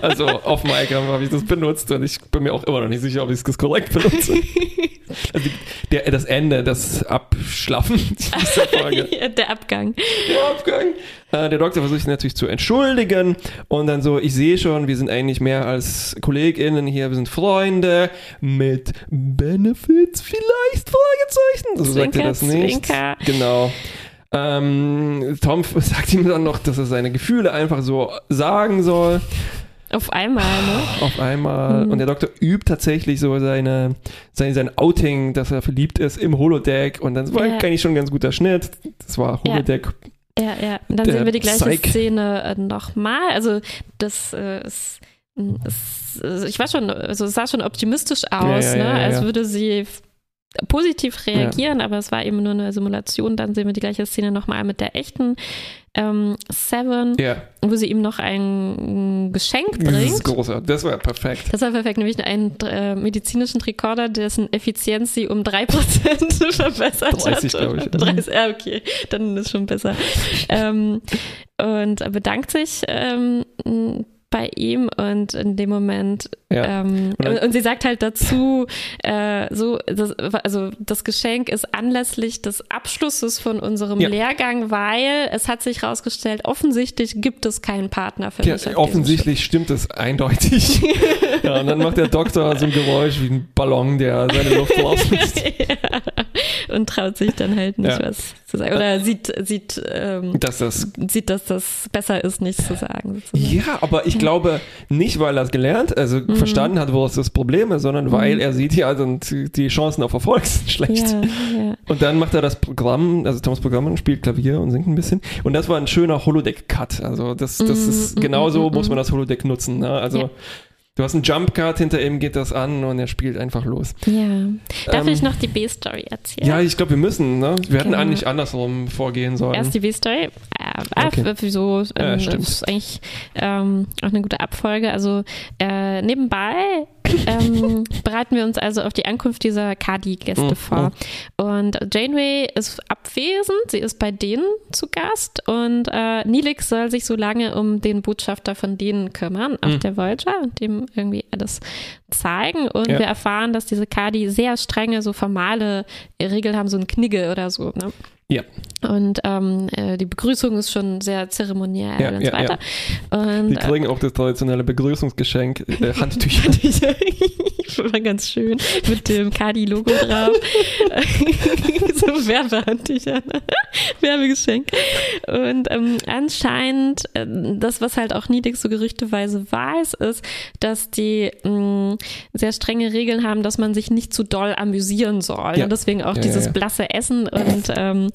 also auf Mic habe ich das benutzt und ich bin mir auch immer noch nicht sicher, ob ich es korrekt benutze. Also der, das Ende, das Abschlaffen dieser Folge. Ja, Der Abgang. Der Abgang. Äh, der Doktor versucht sich natürlich zu entschuldigen und dann so, ich sehe schon, wir sind eigentlich mehr als KollegInnen hier, wir sind Freunde mit Benefits vielleicht, Fragezeichen. So sagt er das nicht. Zwinker. Genau. Ähm, Tom sagt ihm dann noch, dass er seine Gefühle einfach so sagen soll. Auf einmal, ne? Auf einmal. Mhm. Und der Doktor übt tatsächlich so seine, sein, sein Outing, dass er verliebt ist im Holodeck. Und dann war Ja. eigentlich schon ein ganz guter Schnitt. Das war. Holodeck. Ja, ja. Und dann sehen wir die gleiche Psych. Szene äh, nochmal. Also, das äh, ist. Es, also ich war schon, also es sah schon optimistisch aus, Ja, ja, ne? ja, ja, als ja. würde sie positiv reagieren, ja. aber es war eben nur eine Simulation. Dann sehen wir die gleiche Szene nochmal mit der echten ähm, Seven, ja. wo sie ihm noch ein Geschenk bringt. Das ist großartig, das war perfekt. Das war perfekt, nämlich einen äh, medizinischen Rekorder, dessen Effizienz sie um 3% verbessert 30, glaube ich. 30, ja, okay, dann ist es schon besser. ähm, und bedankt sich ähm, bei ihm und in dem Moment ja. ähm, und, und, sie sagt halt dazu äh, so das, also das Geschenk ist anlässlich des Abschlusses von unserem ja. Lehrgang weil es hat sich herausgestellt offensichtlich gibt es keinen Partner für ja, mich offensichtlich stimmt es eindeutig ja und dann macht der Doktor so ein Geräusch wie ein Ballon der seine Luft rauslässt und traut sich dann halt nicht was zu sagen oder sieht sieht ähm, dass das sieht dass das besser ist nichts zu sagen sozusagen. ja aber ich glaube, nicht, weil er es gelernt, also mhm. verstanden hat, wo es das Problem ist, sondern weil mhm. er sieht, ja, sind die Chancen auf Erfolg sind schlecht. Ja, ja. Und dann macht er das Programm, also Thomas Programm und spielt Klavier und singt ein bisschen. Und das war ein schöner Holodeck-Cut. Also das, das mhm. ist genauso mhm. muss man das Holodeck nutzen. Ne? Also ja. Du hast einen Jumpcard, hinter ihm geht das an und er spielt einfach los. Ja. Darf ähm, ich noch die B-Story erzählen? Ja, ich glaube, wir müssen. Ne? Wir hätten genau. eigentlich andersrum vorgehen sollen. Erst die B-Story. Äh, okay. Wieso? Ähm, ja, das ist eigentlich ähm, auch eine gute Abfolge. Also äh, nebenbei ähm, bereiten wir uns also auf die Ankunft dieser Cardi-Gäste mhm. vor. Und Janeway ist abwesend, sie ist bei denen zu Gast und äh, Nilix soll sich so lange um den Botschafter von denen kümmern auf mhm. der Voyager und dem irgendwie alles zeigen. Und ja. wir erfahren, dass diese Cardi sehr strenge, so formale Regeln haben, so ein Knigge oder so. Ne? Ja. Und ähm, äh, die Begrüßung ist schon sehr zeremoniell ja, und so weiter. Ja. Und, die kriegen äh, auch das traditionelle Begrüßungsgeschenk, äh, Handtücher. war ganz schön mit dem Kadi-Logo drauf. so Werbehandtücher, ne? Werbegeschenk. Und ähm, anscheinend, äh, das, was halt auch Niedrig so gerüchteweise weiß, ist, dass die mh, mm, sehr strenge Regeln haben, dass man sich nicht zu doll amüsieren soll. Ja. Und deswegen auch dieses blasse Essen und ähm,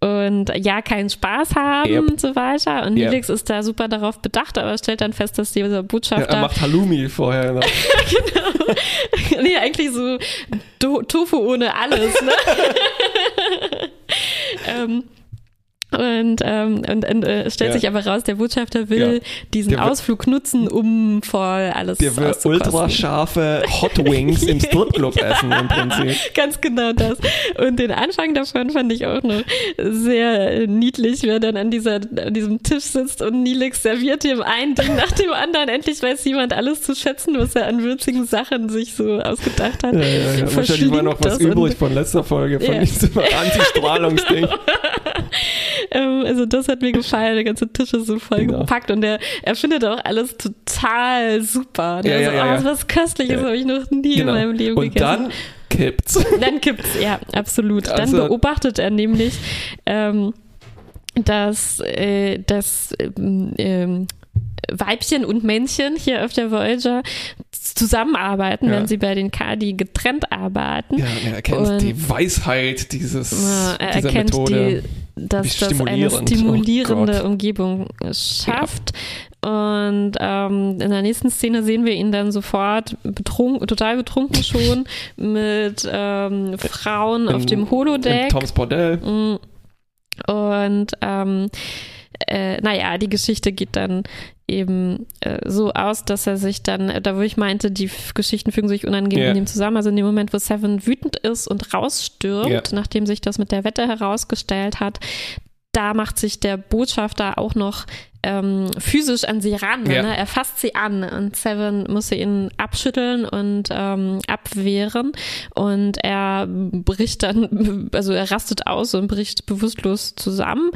und ja, keinen Spaß haben yep. und so weiter. Und yep. Nelix ist da super darauf bedacht, aber stellt dann fest, dass dieser Botschafter. Ja, er macht Halloumi vorher. Genau. Nee, eigentlich so Tofu ohne alles, ne? ähm, und, ähm, und, und äh, stellt ja. sich aber raus, der Botschafter will ja. diesen der Ausflug nutzen, um voll alles Der will ultra scharfe Hot Wings im Stripclub essen im Prinzip. Ganz genau das. Und den Anfang davon fand ich auch noch sehr niedlich, wer dann an, dieser, an diesem Tisch sitzt und Nilix serviert ihm ein Ding nach dem anderen. Endlich weiß jemand alles zu schätzen, was er an würzigen Sachen sich so ausgedacht hat. Ja, ja, ja. Wahrscheinlich war noch was übrig von letzter Folge, von ja. diesem Anti-Strahlungsding. Ähm, also das hat mir gefallen, der ganze Tisch ist so voll genau. gepackt und er, er findet auch alles total super. Ja, also, ja, ja, oh, was Köstliches ja. habe ich noch nie genau. in meinem Leben und gegessen. Dann kippt's. Dann kippt's, ja, absolut. Dann also, beobachtet er nämlich, ähm, dass, äh, dass ähm, ähm Weibchen und Männchen hier auf der Voyager zusammenarbeiten, ja. wenn sie bei den Kadi getrennt arbeiten. Ja, er erkennt und, die Weisheit dieses, ja, er dieser erkennt Methode. Die, dass das eine stimulierende oh Umgebung schafft. Ja. Und ähm, in der nächsten Szene sehen wir ihn dann sofort betrunken, total betrunken schon mit ähm, Frauen in, auf dem Holodeck. Toms Bordell. Mm. Und ähm, äh, naja, die Geschichte geht dann eben äh, so aus, dass er sich dann, da wo ich meinte, die Geschichten fügen sich unangenehm yeah. zusammen, also in dem Moment, wo Seven wütend ist und rausstürmt, yeah. nachdem sich das mit der Wette herausgestellt hat, da macht sich der Botschafter auch noch ähm, physisch an sie ran. Ja. Ne? Er fasst sie an und Seven muss ihn abschütteln und ähm, abwehren. Und er bricht dann, also er rastet aus und bricht bewusstlos zusammen.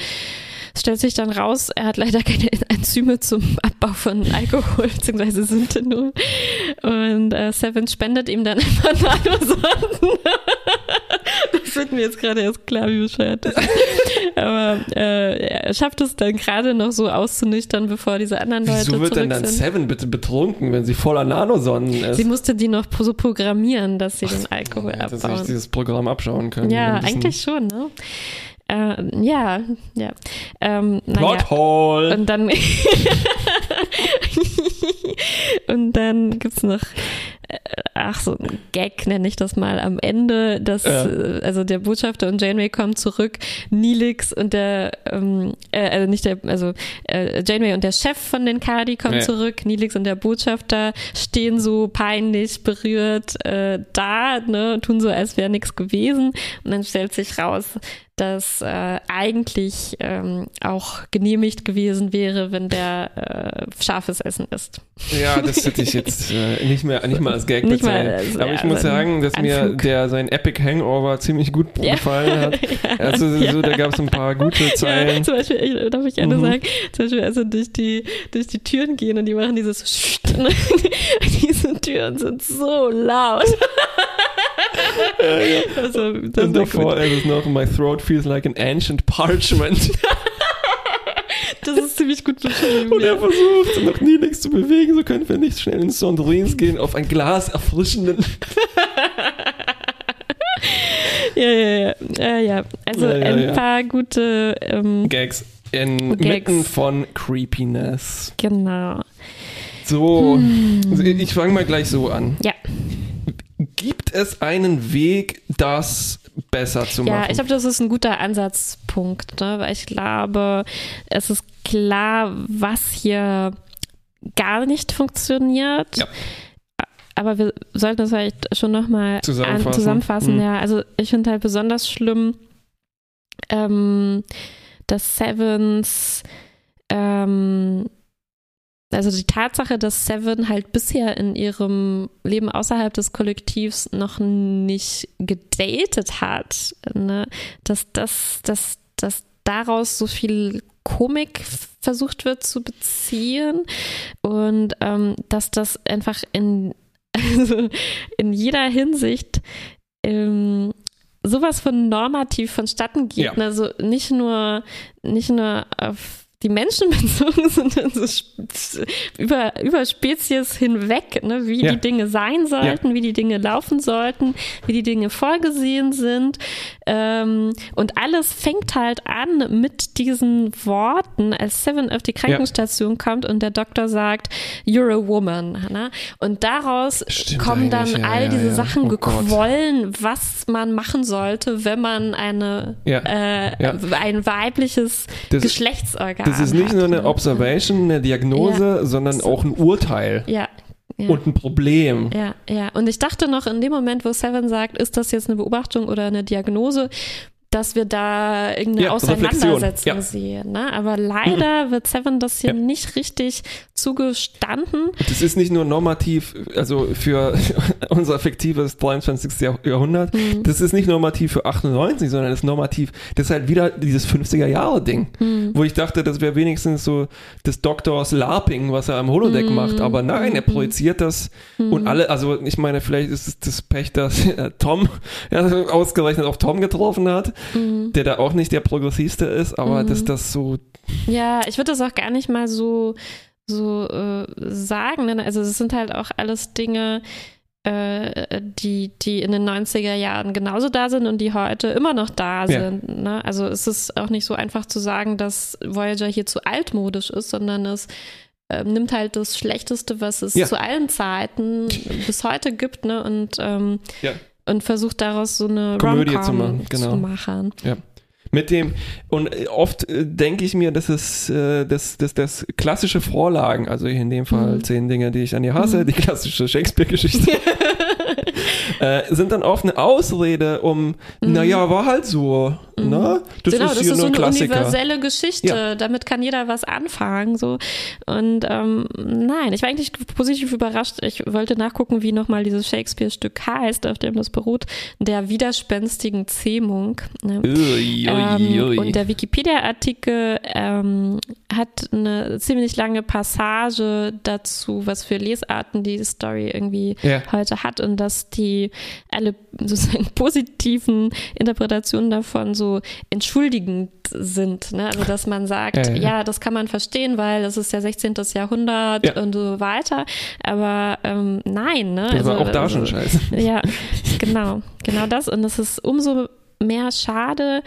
Es stellt sich dann raus, er hat leider keine Enzyme zum Abbau von Alkohol bzw. Synthenol. Und äh, Seven spendet ihm dann immer Nanosonden. das wird mir jetzt gerade erst klar, wie bescheuert das ist. Aber äh, er schafft es dann gerade noch so auszunüchtern, bevor diese anderen Leute Wieso wird denn dann sind. Seven bitte betrunken, wenn sie voller Nanosonnen ist? Sie musste die noch so programmieren, dass sie Ach, den Alkohol abbauen. Dass ich dieses Programm abschauen können. Ja, eigentlich schon, ne? Äh, ja, ja. Ähm, Plothole. Ja. Und dann und dann gibt's noch äh, ach so ein Gag nenne ich das mal am Ende, dass Ja. äh, also der Botschafter und Janeway kommen zurück, Neelix und der ähm, äh, also nicht der also äh, Janeway und der Chef von den Kadi kommen Ja. zurück, Neelix und der Botschafter stehen so peinlich berührt äh, da, ne, tun so als wäre nichts gewesen und dann stellt sich raus, dass äh, eigentlich ähm, auch genehmigt gewesen wäre, wenn der äh, scharfes Essen isst. Ja, das hätte ich jetzt äh, nicht mehr nicht mal als Gag Nicht mal bezeichnet. als- Aber ja, ich muss sagen, dass mir Anflug. der sein Epic Hangover ziemlich gut Ja. gefallen hat. Also so, da gab es ein paar gute Ja, Zeilen. zum Beispiel, ich, darf ich eine Mhm. sagen, zum Beispiel, also durch die, durch die Türen gehen und die machen dieses? Diese Türen sind so laut. Also, das Und war davor ist es noch My throat feels like an ancient parchment. Das ist ziemlich gut beschrieben. Und er versucht, noch nie nichts zu bewegen, so können wir nicht schnell ins Sandrins gehen, auf ein Glas erfrischenden. Ja, ja, ja. Ja. Also Ja, ja, ein ja. paar gute, ähm, Gags in, Gags. mitten von Creepiness. genau. So, also ich fange mal gleich so an. Ja. Gibt es einen Weg, das besser zu Ja, machen? ich glaube, das ist ein guter Ansatzpunkt, ne? weil ich glaube, es ist klar, was hier gar nicht funktioniert. Ja. Aber wir sollten das vielleicht schon nochmal Zusammenfassen. zusammenfassen. Hm. Ja, also ich finde halt besonders schlimm, ähm, dass Sevens, ähm, also die Tatsache, dass Seven halt bisher in ihrem Leben außerhalb des Kollektivs noch nicht gedatet hat, ne? dass das, dass, dass daraus so viel Komik versucht wird zu beziehen und ähm, dass das einfach in, also in jeder Hinsicht ähm, sowas von normativ vonstatten geht. Ja. Also nicht nur, nicht nur auf die Menschen bezogen, sondern so sp- über, über Spezies hinweg, ne? wie Ja. die Dinge sein sollten, wie die Dinge laufen sollten, wie die Dinge vorgesehen sind. Ähm, und alles fängt halt an mit diesen Worten, als Seven auf die Krankenstation kommt und der Doktor sagt, You're a woman. Ne? Und daraus Stimmt kommen dann ja, all ja, diese ja. Sachen Oh Gott. gequollen, was man machen sollte, wenn man eine, Ja. äh, Ja. ein weibliches Das- Geschlechtsorgan das ist nicht hat, nur eine ne? Observation, eine Diagnose, sondern auch ein Urteil Ja. Ja. und ein Problem. Ja, ja. Und ich dachte noch in dem Moment, wo Seven sagt, ist das jetzt eine Beobachtung oder eine Diagnose, dass wir da irgendeine Ja, Auseinandersetzung ja. sehen. Ne? Aber leider wird Seven das hier Ja. nicht richtig zugestanden. Das ist nicht nur normativ, also für unser fiktives 23. Jahr- Jahrhundert, Mhm. das ist nicht normativ für 98, sondern das ist normativ, das ist halt wieder dieses 50er-Jahre-Ding, Mhm. wo ich dachte, das wäre wenigstens so des Doktors LARPing, was er am Holodeck Mhm. macht, aber nein, er projiziert das und alle, also ich meine, vielleicht ist es das Pech, dass äh, Tom ja, ausgerechnet auf Tom getroffen hat, Mhm. der da auch nicht der Progressivste ist, aber dass das so, Ja, ich würde das auch gar nicht mal so, so äh, sagen. Also es sind halt auch alles Dinge, äh, die, die in den 90er Jahren genauso da sind und die heute immer noch da Ja. sind. Ne? Also es ist auch nicht so einfach zu sagen, dass Voyager hier zu altmodisch ist, sondern es ähm, nimmt halt das Schlechteste, was es Ja. zu allen Zeiten bis heute gibt, ne? Und, ähm, Ja. Und versucht daraus so eine Komödie zu machen, genau. zu machen. Mit dem, und äh, oft äh, denke ich mir, dass es äh, das, das, das klassische Vorlagen, also in dem Fall Mhm. zehn Dinge, die ich an dir hasse, die klassische Shakespeare-Geschichte, äh, sind dann oft eine Ausrede, um, naja, war halt so, ne? Das Mhm. genau, ist das ist so eine Klassiker. universelle Geschichte. Ja. Damit kann jeder was anfangen. So. Und ähm, nein, ich war eigentlich positiv überrascht. Ich wollte nachgucken, wie nochmal dieses Shakespeare-Stück heißt, auf dem das beruht. Der widerspenstigen Zähmung. Ne? Ui, ui, Ähm, ui. und der Wikipedia-Artikel ähm, hat eine ziemlich lange Passage dazu, was für Lesarten die Story irgendwie Ja. heute hat und dass die alle sozusagen positiven Interpretationen davon so entschuldigend sind. Ne? Also dass man sagt, Ja, ja, ja, das kann man verstehen, weil das ist ja 16. Jahrhundert Ja. und so weiter. Aber ähm, nein, ne? das war also, auch da schon also, scheiße. ja, genau, genau das. Und es ist umso mehr schade,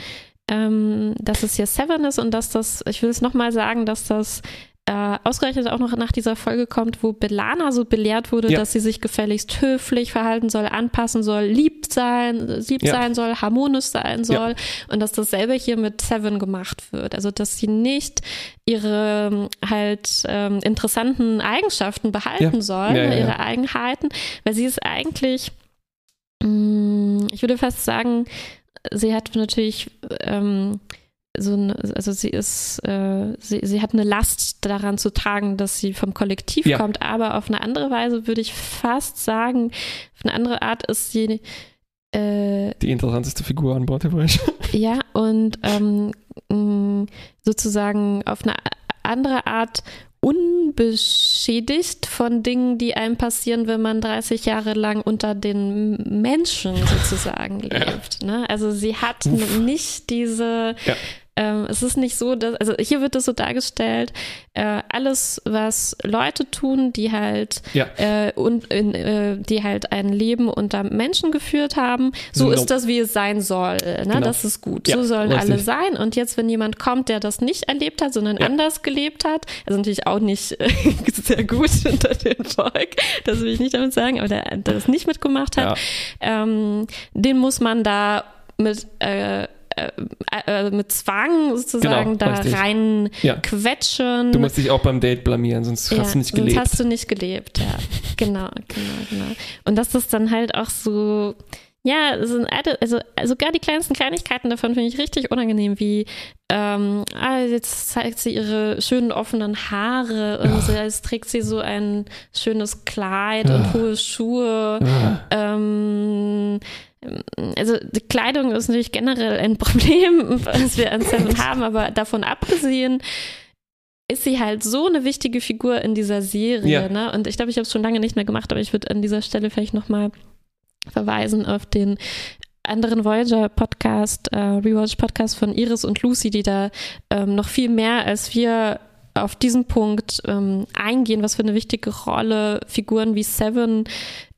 ähm, dass es hier Seven ist und dass das, ich will es nochmal sagen, dass das äh, ausgerechnet auch noch nach dieser Folge kommt, wo Belana so belehrt wurde, Ja. dass sie sich gefälligst höflich verhalten soll, anpassen soll, lieb sein, lieb Ja. sein soll, harmonisch sein Ja. soll und dass dasselbe hier mit Seven gemacht wird. Also dass sie nicht ihre halt ähm, interessanten Eigenschaften behalten Ja. soll, Ja, ja, ja. ihre Eigenheiten, weil sie ist eigentlich, mh, ich würde fast sagen, sie hat natürlich ähm, so eine, also sie ist, äh, sie, sie hat eine Last daran zu tragen, dass sie vom Kollektiv Ja. kommt, aber auf eine andere Weise würde ich fast sagen, auf eine andere Art ist sie äh, Die interessanteste Figur an Bord der Voyager. ja, und ähm, sozusagen auf eine andere Art unbeschädigt von Dingen, die einem passieren, wenn man 30 Jahre lang unter den Menschen sozusagen lebt. Ne? Also sie hat Uff. nicht diese, Ja. Ähm, es ist nicht so, dass, also hier wird es so dargestellt, äh, alles, was Leute tun, die halt Ja. äh, und in, äh, die halt ein Leben unter Menschen geführt haben, so Nope. ist das, wie es sein soll. Ne? Genau. Das ist gut. Ja, so sollen richtig. alle sein. Und jetzt, wenn jemand kommt, der das nicht erlebt hat, sondern Ja. anders gelebt hat, also natürlich auch nicht äh, sehr gut unter dem Volk, das will ich nicht damit sagen, aber der, der das nicht mitgemacht hat, ähm, den muss man da mit äh, äh, äh, mit Zwang sozusagen Genau, da richtig. rein Ja. quetschen. Du musst dich auch beim Date blamieren, sonst hast du nicht sonst gelebt. hast du nicht gelebt, ja. genau, genau, genau. Und dass das dann halt auch so, ja, so ein alte- also sogar die kleinsten Kleinigkeiten davon finde ich richtig unangenehm, wie ähm, ah, jetzt zeigt sie ihre schönen offenen Haare und so, jetzt trägt sie so ein schönes Kleid und Ah. hohe Schuhe. Ähm, also die Kleidung ist natürlich generell ein Problem, was wir an Seven haben, aber davon abgesehen ist sie halt so eine wichtige Figur in dieser Serie. Ja. Ne? Und ich glaube, ich habe es schon lange nicht mehr gemacht, aber ich würde an dieser Stelle vielleicht nochmal verweisen auf den anderen Voyager-Podcast, äh, Rewatch-Podcast von Iris und Lucy, die da ähm, noch viel mehr als wir auf diesen Punkt ähm, eingehen, was für eine wichtige Rolle Figuren wie Seven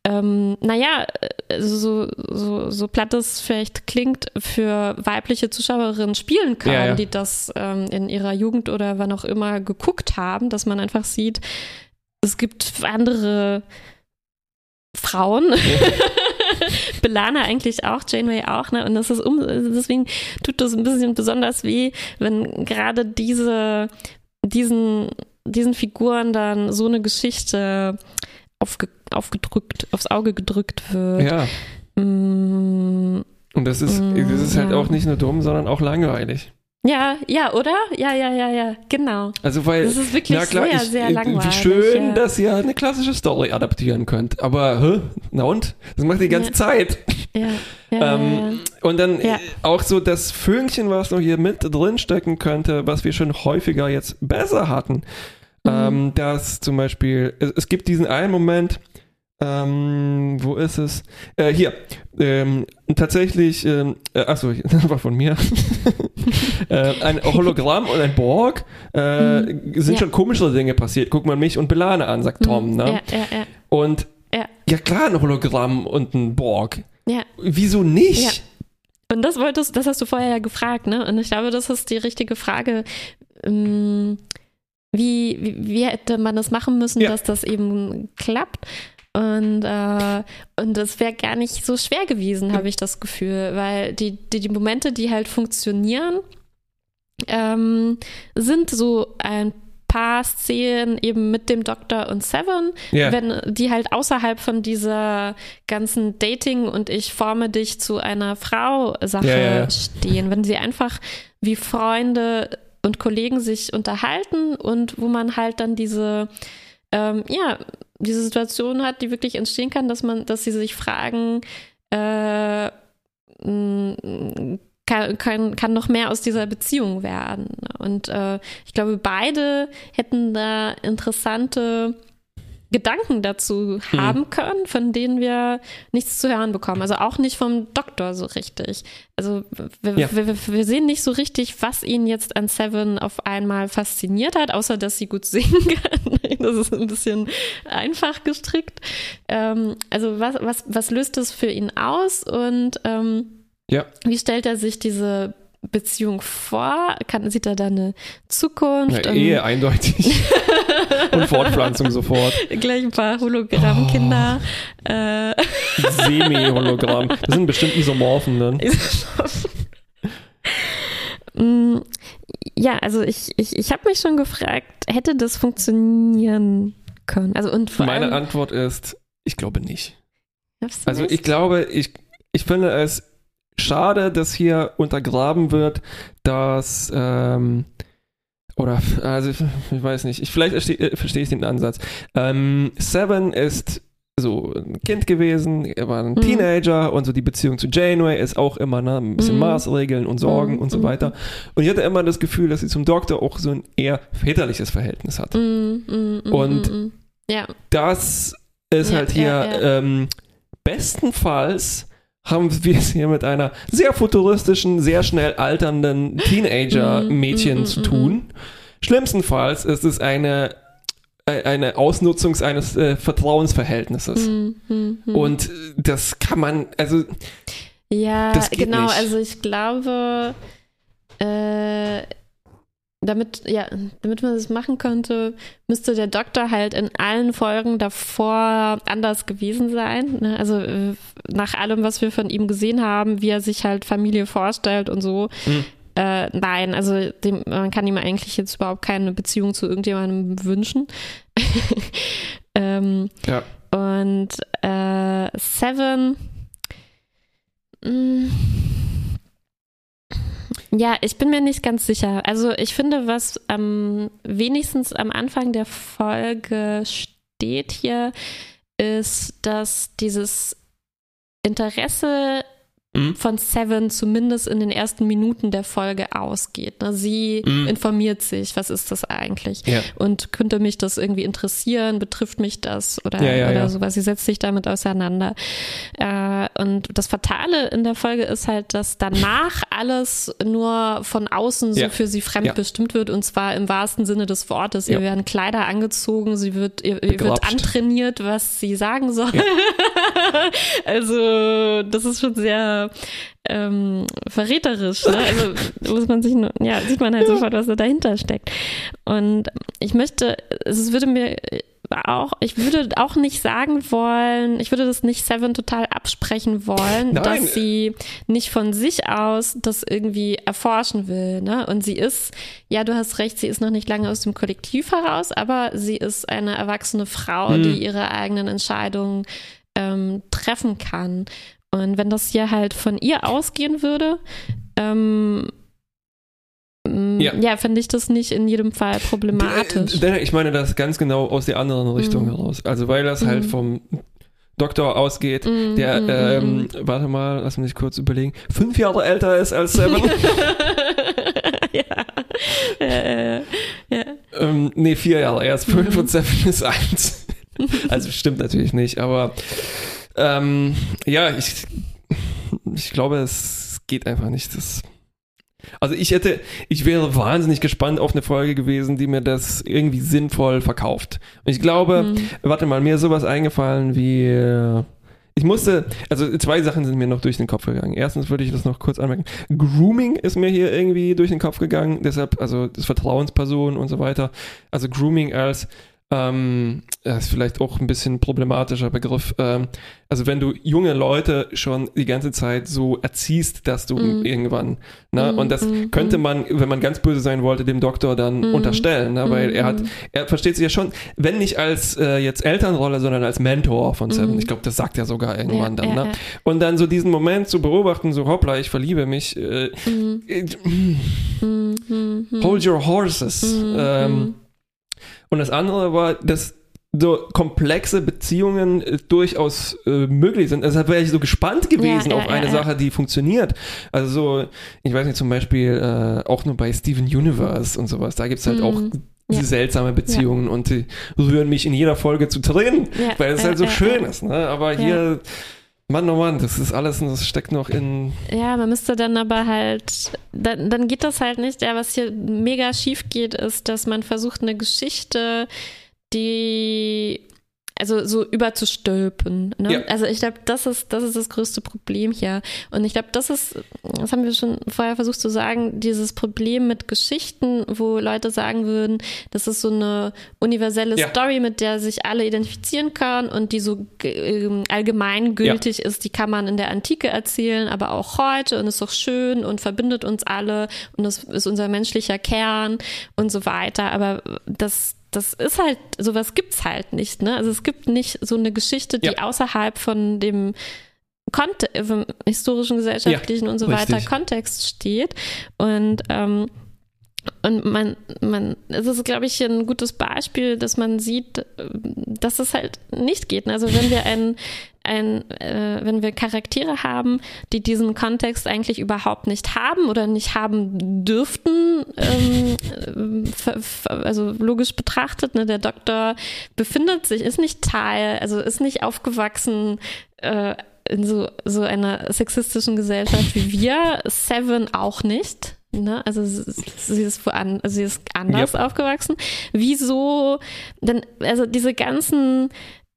ähm, naja, äh, so, so, so platt es vielleicht klingt, für weibliche Zuschauerinnen spielen können, Ja, ja. die das ähm, in ihrer Jugend oder wann auch immer geguckt haben, dass man einfach sieht, es gibt andere Frauen. Belana eigentlich auch, Janeway auch, ne? Und das ist um, deswegen tut das ein bisschen besonders weh, wenn gerade diese, diesen, diesen Figuren dann so eine Geschichte aufge, aufgedrückt, aufs Auge gedrückt wird. Ja. Mm, Und das ist, Mm, das ist halt ja. auch nicht nur dumm, sondern auch langweilig. ja, ja, oder? Ja, ja, ja, ja, genau. Also weil, Das ist wirklich na klar, sehr, ich, sehr äh, langweilig. wie schön, ja. dass ihr eine klassische Story adaptieren könnt. Aber, hä? na und? Das macht die ganze Ja. Zeit. ja, ja, Ähm. Und dann Ja. äh, auch so das Fünkchen, was noch hier mit drin stecken könnte, was wir schon häufiger jetzt besser hatten. Mhm. Ähm, dass zum Beispiel, es, es gibt diesen einen Moment, ähm, wo ist es? Äh, hier, ähm, tatsächlich, ähm, äh, achso, das war von mir. äh, ein Hologramm und ein Borg äh, Mhm. sind Ja. schon komischere Dinge passiert. Guck mal mich und Belane an, sagt Tom. Mhm. Ne? Ja, ja, ja. Und Ja. ja klar, ein Hologramm und ein Borg. Ja. Wieso nicht? Ja. Und das wolltest, das hast du vorher ja gefragt, ne? Und ich glaube, das ist die richtige Frage. Ähm, Wie, wie, wie hätte man das machen müssen, Ja. dass das eben klappt? Und, äh, und das wäre gar nicht so schwer gewesen, habe ich das Gefühl, weil die, die, die Momente, die halt funktionieren, ähm, sind so ein paar Szenen eben mit dem Doktor und Seven, Ja. wenn die halt außerhalb von dieser ganzen Dating und ich forme dich zu einer Frau-Sache Ja, ja, ja. stehen, wenn sie einfach wie Freunde und Kollegen sich unterhalten und wo man halt dann diese, ähm, ja, diese Situation hat, die wirklich entstehen kann, dass man, dass sie sich fragen, äh, mh, kann, kann, kann noch mehr aus dieser Beziehung werden. Und äh, ich glaube, beide hätten da interessante Gedanken dazu haben können, von denen wir nichts zu hören bekommen. Also auch nicht vom Doktor so richtig. Also wir, Ja. wir, wir sehen nicht so richtig, was ihn jetzt an Seven auf einmal fasziniert hat, außer dass sie gut singen kann. Das ist ein bisschen einfach gestrickt. Ähm, also was, was, was löst das für ihn aus und ähm, Ja. wie stellt er sich diese Beziehung vor? Kann, sieht er da eine Zukunft? Ja, Ehe eindeutig. und Fortpflanzung sofort. Gleich ein paar Hologrammkinder. Oh. Äh. Semi-Hologramm. Das sind bestimmt Isomorphen dann. Mm, ja, also ich, ich, ich habe mich schon gefragt, hätte das funktionieren können? Also und Meine allem, Antwort ist, ich glaube nicht. Also ich glaube, ich, ich finde es schade, dass hier untergraben wird, dass ähm, oder also ich, weiß nicht, ich, vielleicht verstehe versteh ich den Ansatz. Ähm, Seven ist so ein Kind gewesen, er war ein mhm. Teenager und so die Beziehung zu Janeway ist auch immer ne, ein bisschen mhm. Maßregeln und Sorgen mhm. und so weiter. Und ich hatte immer das Gefühl, dass sie zum Doktor auch so ein eher väterliches Verhältnis hat. Mhm, mhm, mhm, und ja. das ist ja, halt hier ja. Ähm, bestenfalls haben wir es hier mit einer sehr futuristischen, sehr schnell alternden Teenager-Mädchen zu tun. Schlimmstenfalls ist es eine äh, eine Ausnutzung eines äh, Vertrauensverhältnisses. Hm, hm, hm. Und das kann man, also. Ja, genau, nicht. also ich glaube, äh, damit, ja, damit man das machen könnte, müsste der Doktor halt in allen Folgen davor anders gewesen sein. Ne? Also äh, nach allem, was wir von ihm gesehen haben, wie er sich halt Familie vorstellt und so, mhm. Äh, nein, also dem, man kann ihm eigentlich jetzt überhaupt keine Beziehung zu irgendjemandem wünschen. ähm, ja. Und äh, Seven. Mh, mm, ja, ich bin mir nicht ganz sicher. Also ich finde, was am wenigstens am Anfang der Folge steht hier, ist, dass dieses Interesse mhm. von Seven zumindest in den ersten Minuten der Folge ausgeht. Sie mhm. informiert sich, was ist das eigentlich? Ja. Und könnte mich das irgendwie interessieren? Betrifft mich das oder, ja, ja, oder sowas? Sie setzt sich damit auseinander. Äh, und das Fatale in der Folge ist halt, dass danach alles nur von außen so für sie fremd bestimmt wird und zwar im wahrsten Sinne des Wortes. Ihr werden Kleider angezogen, sie wird, ihr, ihr wird antrainiert, was sie sagen soll. also, das ist schon sehr ähm, verräterisch. Ne? Also muss man sich nur, ja, sieht man halt sofort, was da dahinter steckt. Und ich möchte, es würde mir auch, ich würde auch nicht sagen wollen, ich würde das nicht Seven total absprechen wollen, Nein. dass sie nicht von sich aus das irgendwie erforschen will. Ne? Und sie ist, ja, du hast recht, sie ist noch nicht lange aus dem Kollektiv heraus, aber sie ist eine erwachsene Frau, hm. die ihre eigenen Entscheidungen ähm, treffen kann. Und wenn das hier halt von ihr ausgehen würde, ähm, mm, ja, ja finde ich das nicht in jedem Fall problematisch. Ich meine das ganz genau aus der anderen Richtung mhm. heraus. Also weil das halt mhm. vom Doktor ausgeht, mhm, der, mhm, ähm, mhm. warte mal, lass mich kurz überlegen, fünf Jahre älter ist als Seven. ja. ja, ja, ja. Ähm, nee, vier Jahre, er ist fünf und Seven ist eins. also stimmt natürlich nicht, aber ähm, ja, ich, ich glaube, es geht einfach nicht. Das, also ich hätte, ich wäre wahnsinnig gespannt auf eine Folge gewesen, die mir das irgendwie sinnvoll verkauft. Und ich glaube, mhm. warte mal, mir ist sowas eingefallen wie, äh, ich musste, also zwei Sachen sind mir noch durch den Kopf gegangen. Erstens würde ich das noch kurz anmerken. Grooming ist mir hier irgendwie durch den Kopf gegangen, deshalb, also das Vertrauensperson und so weiter. Also Grooming als ähm, das ist vielleicht auch ein bisschen problematischer Begriff. Ähm, also wenn du junge Leute schon die ganze Zeit so erziehst, dass du mm. irgendwann, ne? Mm, und das mm, könnte mm. man, wenn man ganz böse sein wollte, dem Doktor dann mm. unterstellen, ne? weil er hat, mm. er versteht sich ja schon, wenn nicht als äh, jetzt Elternrolle, sondern als Mentor von Seven. Ich glaube, das sagt er sogar irgendwann ja, dann. Ja, ne? Ja. Und dann so diesen Moment zu beobachten, so hoppla, ich verliebe mich. Äh, äh, hold your horses. Ähm, und das andere war, dass so komplexe Beziehungen äh, durchaus äh, möglich sind. Deshalb wäre ich so gespannt gewesen ja, ja, auf eine ja, Sache, die funktioniert. Also so, ich weiß nicht, zum Beispiel äh, auch nur bei Steven Universe und sowas, da gibt es halt mhm. auch diese seltsame Beziehungen und die rühren mich in jeder Folge zu Tränen, weil es halt so schön ist. Ne? Aber hier Mann, oh Mann, das ist alles, das steckt noch in. Ja, man müsste dann aber halt, dann, dann geht das halt nicht. Ja, was hier mega schief geht, ist, dass man versucht, eine Geschichte, die also so überzustülpen. Ne? Ja. Also ich glaube, das ist, das ist das größte Problem hier. Und ich glaube, das ist, das haben wir schon vorher versucht zu sagen, dieses Problem mit Geschichten, wo Leute sagen würden, das ist so eine universelle Ja. Story, mit der sich alle identifizieren können und die so ähm, allgemeingültig ist, die kann man in der Antike erzählen, aber auch heute und ist doch schön und verbindet uns alle und das ist unser menschlicher Kern und so weiter. Aber das, das ist halt, sowas gibt's halt nicht, ne? Also es gibt nicht so eine Geschichte, die Ja. außerhalb von dem Kont historischen, gesellschaftlichen und so weiter richtig. Kontext steht. Und ähm, und man, man, es ist, glaube ich, ein gutes Beispiel, dass man sieht, äh, dass es halt nicht geht. Also wenn wir ein, ein äh, wenn wir Charaktere haben, die diesen Kontext eigentlich überhaupt nicht haben oder nicht haben dürften, ähm, ver- also logisch betrachtet, ne, der Doktor befindet sich, ist nicht Teil, also ist nicht aufgewachsen äh, in so, so einer sexistischen Gesellschaft wie wir, Seven auch nicht. Ne? Also sie ist woan, also sie ist anders aufgewachsen. Wieso denn, also diese ganzen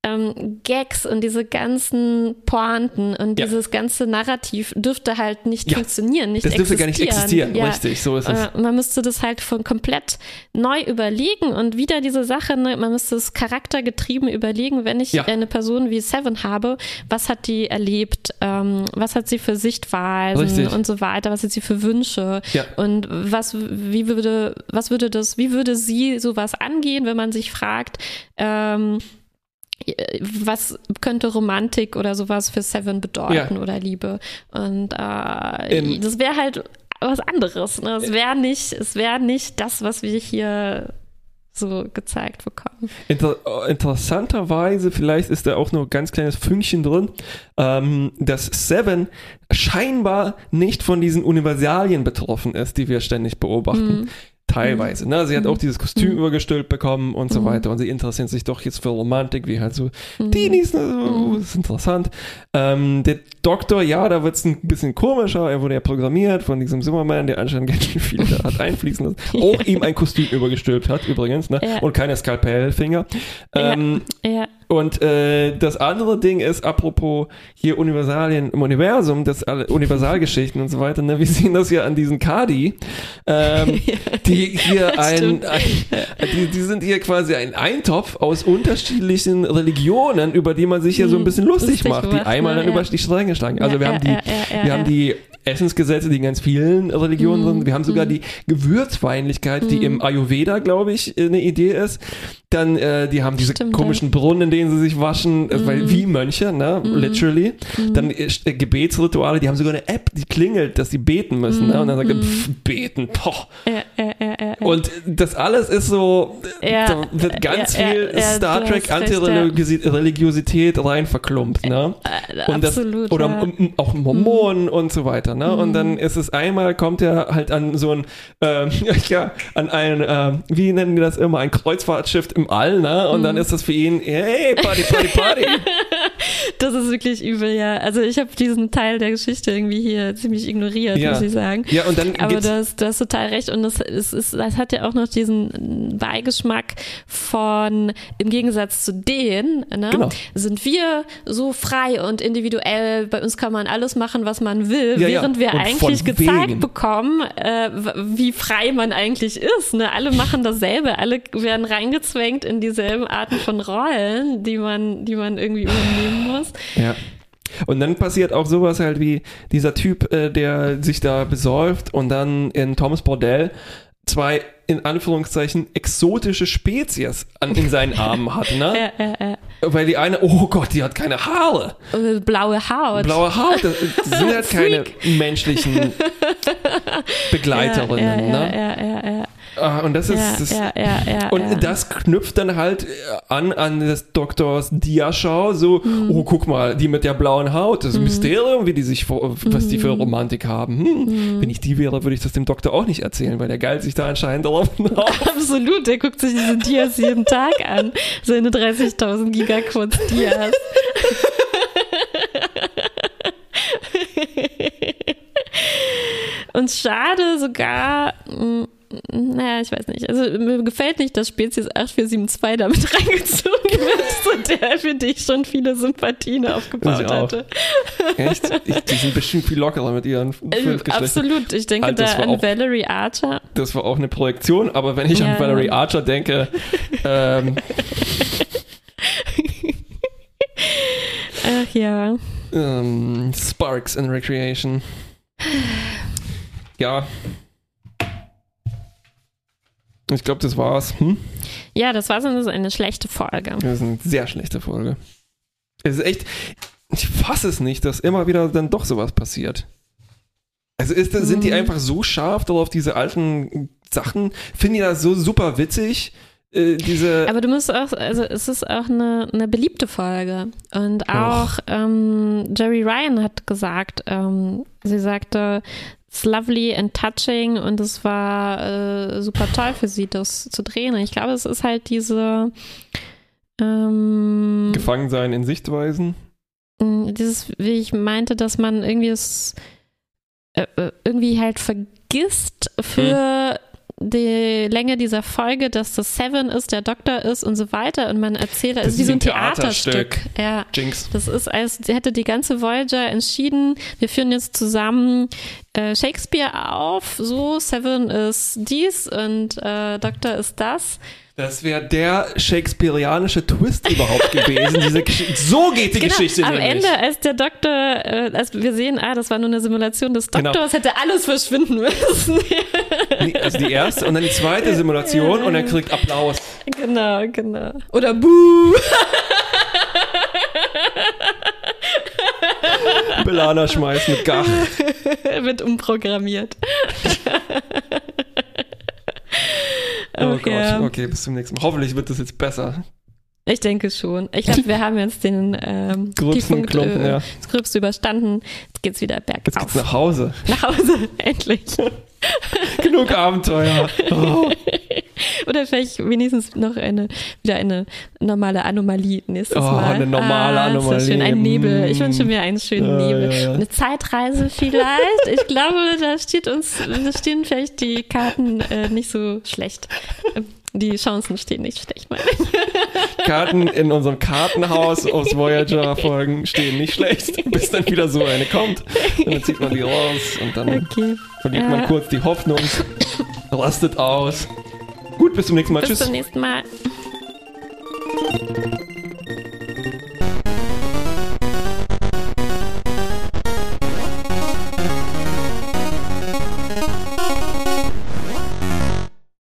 ähm, Gags und diese ganzen Pointen und Ja. dieses ganze Narrativ dürfte halt nicht Ja. funktionieren, nicht Das dürfte gar nicht existieren, Ja. richtig, so ist es. Äh, man müsste das halt von komplett neu überlegen und wieder diese Sache, ne, man müsste es charaktergetrieben überlegen, wenn ich eine Person wie Seven habe, was hat die erlebt, ähm, was hat sie für Sichtweisen Richtig. und so weiter, was hat sie für Wünsche und was, wie würde, was würde das, wie würde sie sowas angehen, wenn man sich fragt, ähm, was könnte Romantik oder sowas für Seven bedeuten oder Liebe? Und äh, Ähm, das wäre halt was anderes. Ne? Es wäre nicht, es wäre nicht das, was wir hier so gezeigt bekommen. Inter interessanterweise, vielleicht ist da auch nur ein ganz kleines Fünkchen drin, ähm, dass Seven scheinbar nicht von diesen Universalien betroffen ist, die wir ständig beobachten. Teilweise. Ne? Sie hat auch dieses Kostüm übergestülpt bekommen und so weiter. Und sie interessiert sich doch jetzt für Romantik, wie halt so Teenies. Ne? Das ist interessant. Ähm, der Doktor, ja, da wird es ein bisschen komischer. Er wurde ja programmiert von diesem Zimmermann, der anscheinend ganz schön viel hat einfließen lassen. Auch ihm ein Kostüm übergestülpt hat, übrigens. Ne? Ja. Und keine Skalpellfinger. Ähm, Ja, und äh, das andere Ding ist, apropos hier Universalien im Universum, das alle Universalgeschichten und so weiter, ne? wir sehen das ja an diesen Kadi, ähm, die hier ein, ein die, die sind hier quasi ein Eintopf aus unterschiedlichen Religionen, über die man sich ja so ein bisschen lustig, Lustig macht, die macht, einmal ne? dann über Ja. die Stränge schlagen. Also Ja, wir haben die, ja, wir haben die Essensgesetze, die in ganz vielen Religionen sind. Wir haben sogar die Gewürzfeindlichkeit, die Mhm. im Ayurveda, glaube ich, eine Idee ist. Dann, äh, die haben diese Stimmt, komischen Brunnen, in denen sie sich waschen, äh, weil wie Mönche, ne, literally. Dann äh, äh, Gebetsrituale, die haben sogar eine App, die klingelt, dass sie beten müssen, ne? Und dann sagt er, pff, beten, ja, ja, ja. Und das alles ist so, Ja, da wird ganz ja, viel ja, Star Trek Antireligiosität rein verklumpt, ne? Äh, Und das, absolut. oder ja. Mhm. auch Mormonen und so weiter, ne? Und dann ist es einmal, kommt er halt an so ein, ähm, ja, an ein, ähm, wie nennen die das immer, ein Kreuzfahrtschiff im All, ne? Und Mhm. dann ist das für ihn, hey, Party, Party, Party. Das ist wirklich übel, ja. Also ich habe diesen Teil der Geschichte irgendwie hier ziemlich ignoriert, muss ich sagen. ja, und dann Aber du hast, du hast total recht und das, es ist, das hat ja auch noch diesen Beigeschmack von, im Gegensatz zu denen, ne, Genau. sind wir so frei und individuell, bei uns kann man alles machen, was man will, Ja, ja. während wir Und eigentlich gezeigt wegen. bekommen, äh, wie frei man eigentlich ist. Ne? Alle machen dasselbe, alle werden reingezwängt in dieselben Arten von Rollen, die man, die man irgendwie übernehmen muss. ja. Und dann passiert auch sowas halt wie dieser Typ, äh, der sich da besäuft und dann in Thomas Bordell zwei in Anführungszeichen exotische Spezies an, in seinen Armen hat, ne? Ja, ja, ja. Weil die eine, oh Gott, die hat keine Haare. Äh, Blaue Haut. Blaue Haut, das, das sind halt keine menschlichen Begleiterinnen, ja, ja, ne? Ah, Und das ist, das, ja, ja, ja, und das knüpft dann halt äh, an an des Doktors Diaschau, so, Mhm. oh, guck mal, die mit der blauen Haut, das Mysterium, wie die sich, was die Mhm. für Romantik haben. Hm, Wenn ich die wäre, würde ich das dem Doktor auch nicht erzählen, weil der geilt sich da anscheinend drauf. Absolut, der guckt sich diese Dias jeden Tag an. Seine 30.000 Gigaquotes Dias. Und schade sogar, mh, naja, ich weiß nicht. Also mir gefällt nicht, dass Spezies 8472 damit reingezogen wird, zu der für dich schon viele Sympathien aufgebaut hatte. Echt? Ich, die sind bestimmt viel lockerer mit ihren fünf Äh, Geschlechtern. Absolut. Ich denke das da an auch- Valerie Archer. Das war auch eine Projektion, aber wenn ich Ja. an Valerie Archer denke, ähm, Ach ja. ähm, Sparks and Recreation. Ja. Ich glaube, das war's. Hm? Ja, das war so eine, eine schlechte Folge. Das ist eine sehr schlechte Folge. Es ist echt, ich fasse es nicht, dass immer wieder dann doch sowas passiert. Also ist sind die Mhm. einfach so scharf darauf, diese alten Sachen? Finden die das so super witzig? Äh, diese. Aber du musst auch, also es ist auch eine, eine beliebte Folge. Und auch ähm, Jerry Ryan hat gesagt, ähm, sie sagte, it's lovely and touching und es war äh, super toll für sie, das zu drehen. Und ich glaube, es ist halt diese ähm, Gefangen sein in Sichtweisen. mh, dieses, wie ich meinte, dass man irgendwie es äh, äh, irgendwie halt vergisst für die Länge dieser Folge, dass das Seven ist, der Doktor ist und so weiter und man erzählt, Das ist wie so ein ein Theaterstück. Theaterstück. Ja. Jinx. Das ist, als hätte die ganze Voyager entschieden, wir führen jetzt zusammen äh, Shakespeare auf, so Seven ist dies und äh, Doktor ist das. Das wäre der shakespearianische Twist überhaupt gewesen. Diese so geht die Geschichte Genau, am nämlich. Ende, als der Doktor, äh, als wir sehen, ah, das war nur eine Simulation des Genau. Doktors, hätte alles verschwinden müssen. Also die erste und dann die zweite Simulation und er kriegt Applaus. genau, genau. Oder Buh! Belana schmeißt mit Gach. wird umprogrammiert. Oh Gott, okay, bis zum nächsten Mal. Hoffentlich wird das jetzt besser. Ich denke schon. Ich glaube, wir haben jetzt den ähm, Gröbsten Klumpen, äh, ja. das Gröbste überstanden. Jetzt geht's wieder Jetzt bergauf. geht's nach Hause. Nach Hause, endlich. Genug Abenteuer. Oh. Oder vielleicht wenigstens noch eine, wieder eine normale Anomalie nächstes Oh, Mal. eine normale ah, Anomalie. So schön, ein Nebel. Ich Mm. wünsche mir einen schönen Ja, Nebel. ja, ja. Eine Zeitreise vielleicht. Ich glaube, da steht uns, da stehen vielleicht die Karten äh, nicht so schlecht. Die Chancen stehen nicht schlecht, meine ich. Karten in unserem Kartenhaus aus Voyager-Folgen stehen nicht schlecht, bis dann wieder so eine kommt. Und dann zieht man die raus und dann Okay. verliert man Ja. kurz die Hoffnung, rastet aus. Gut, bis zum nächsten Mal. Bis Tschüss. zum nächsten Mal.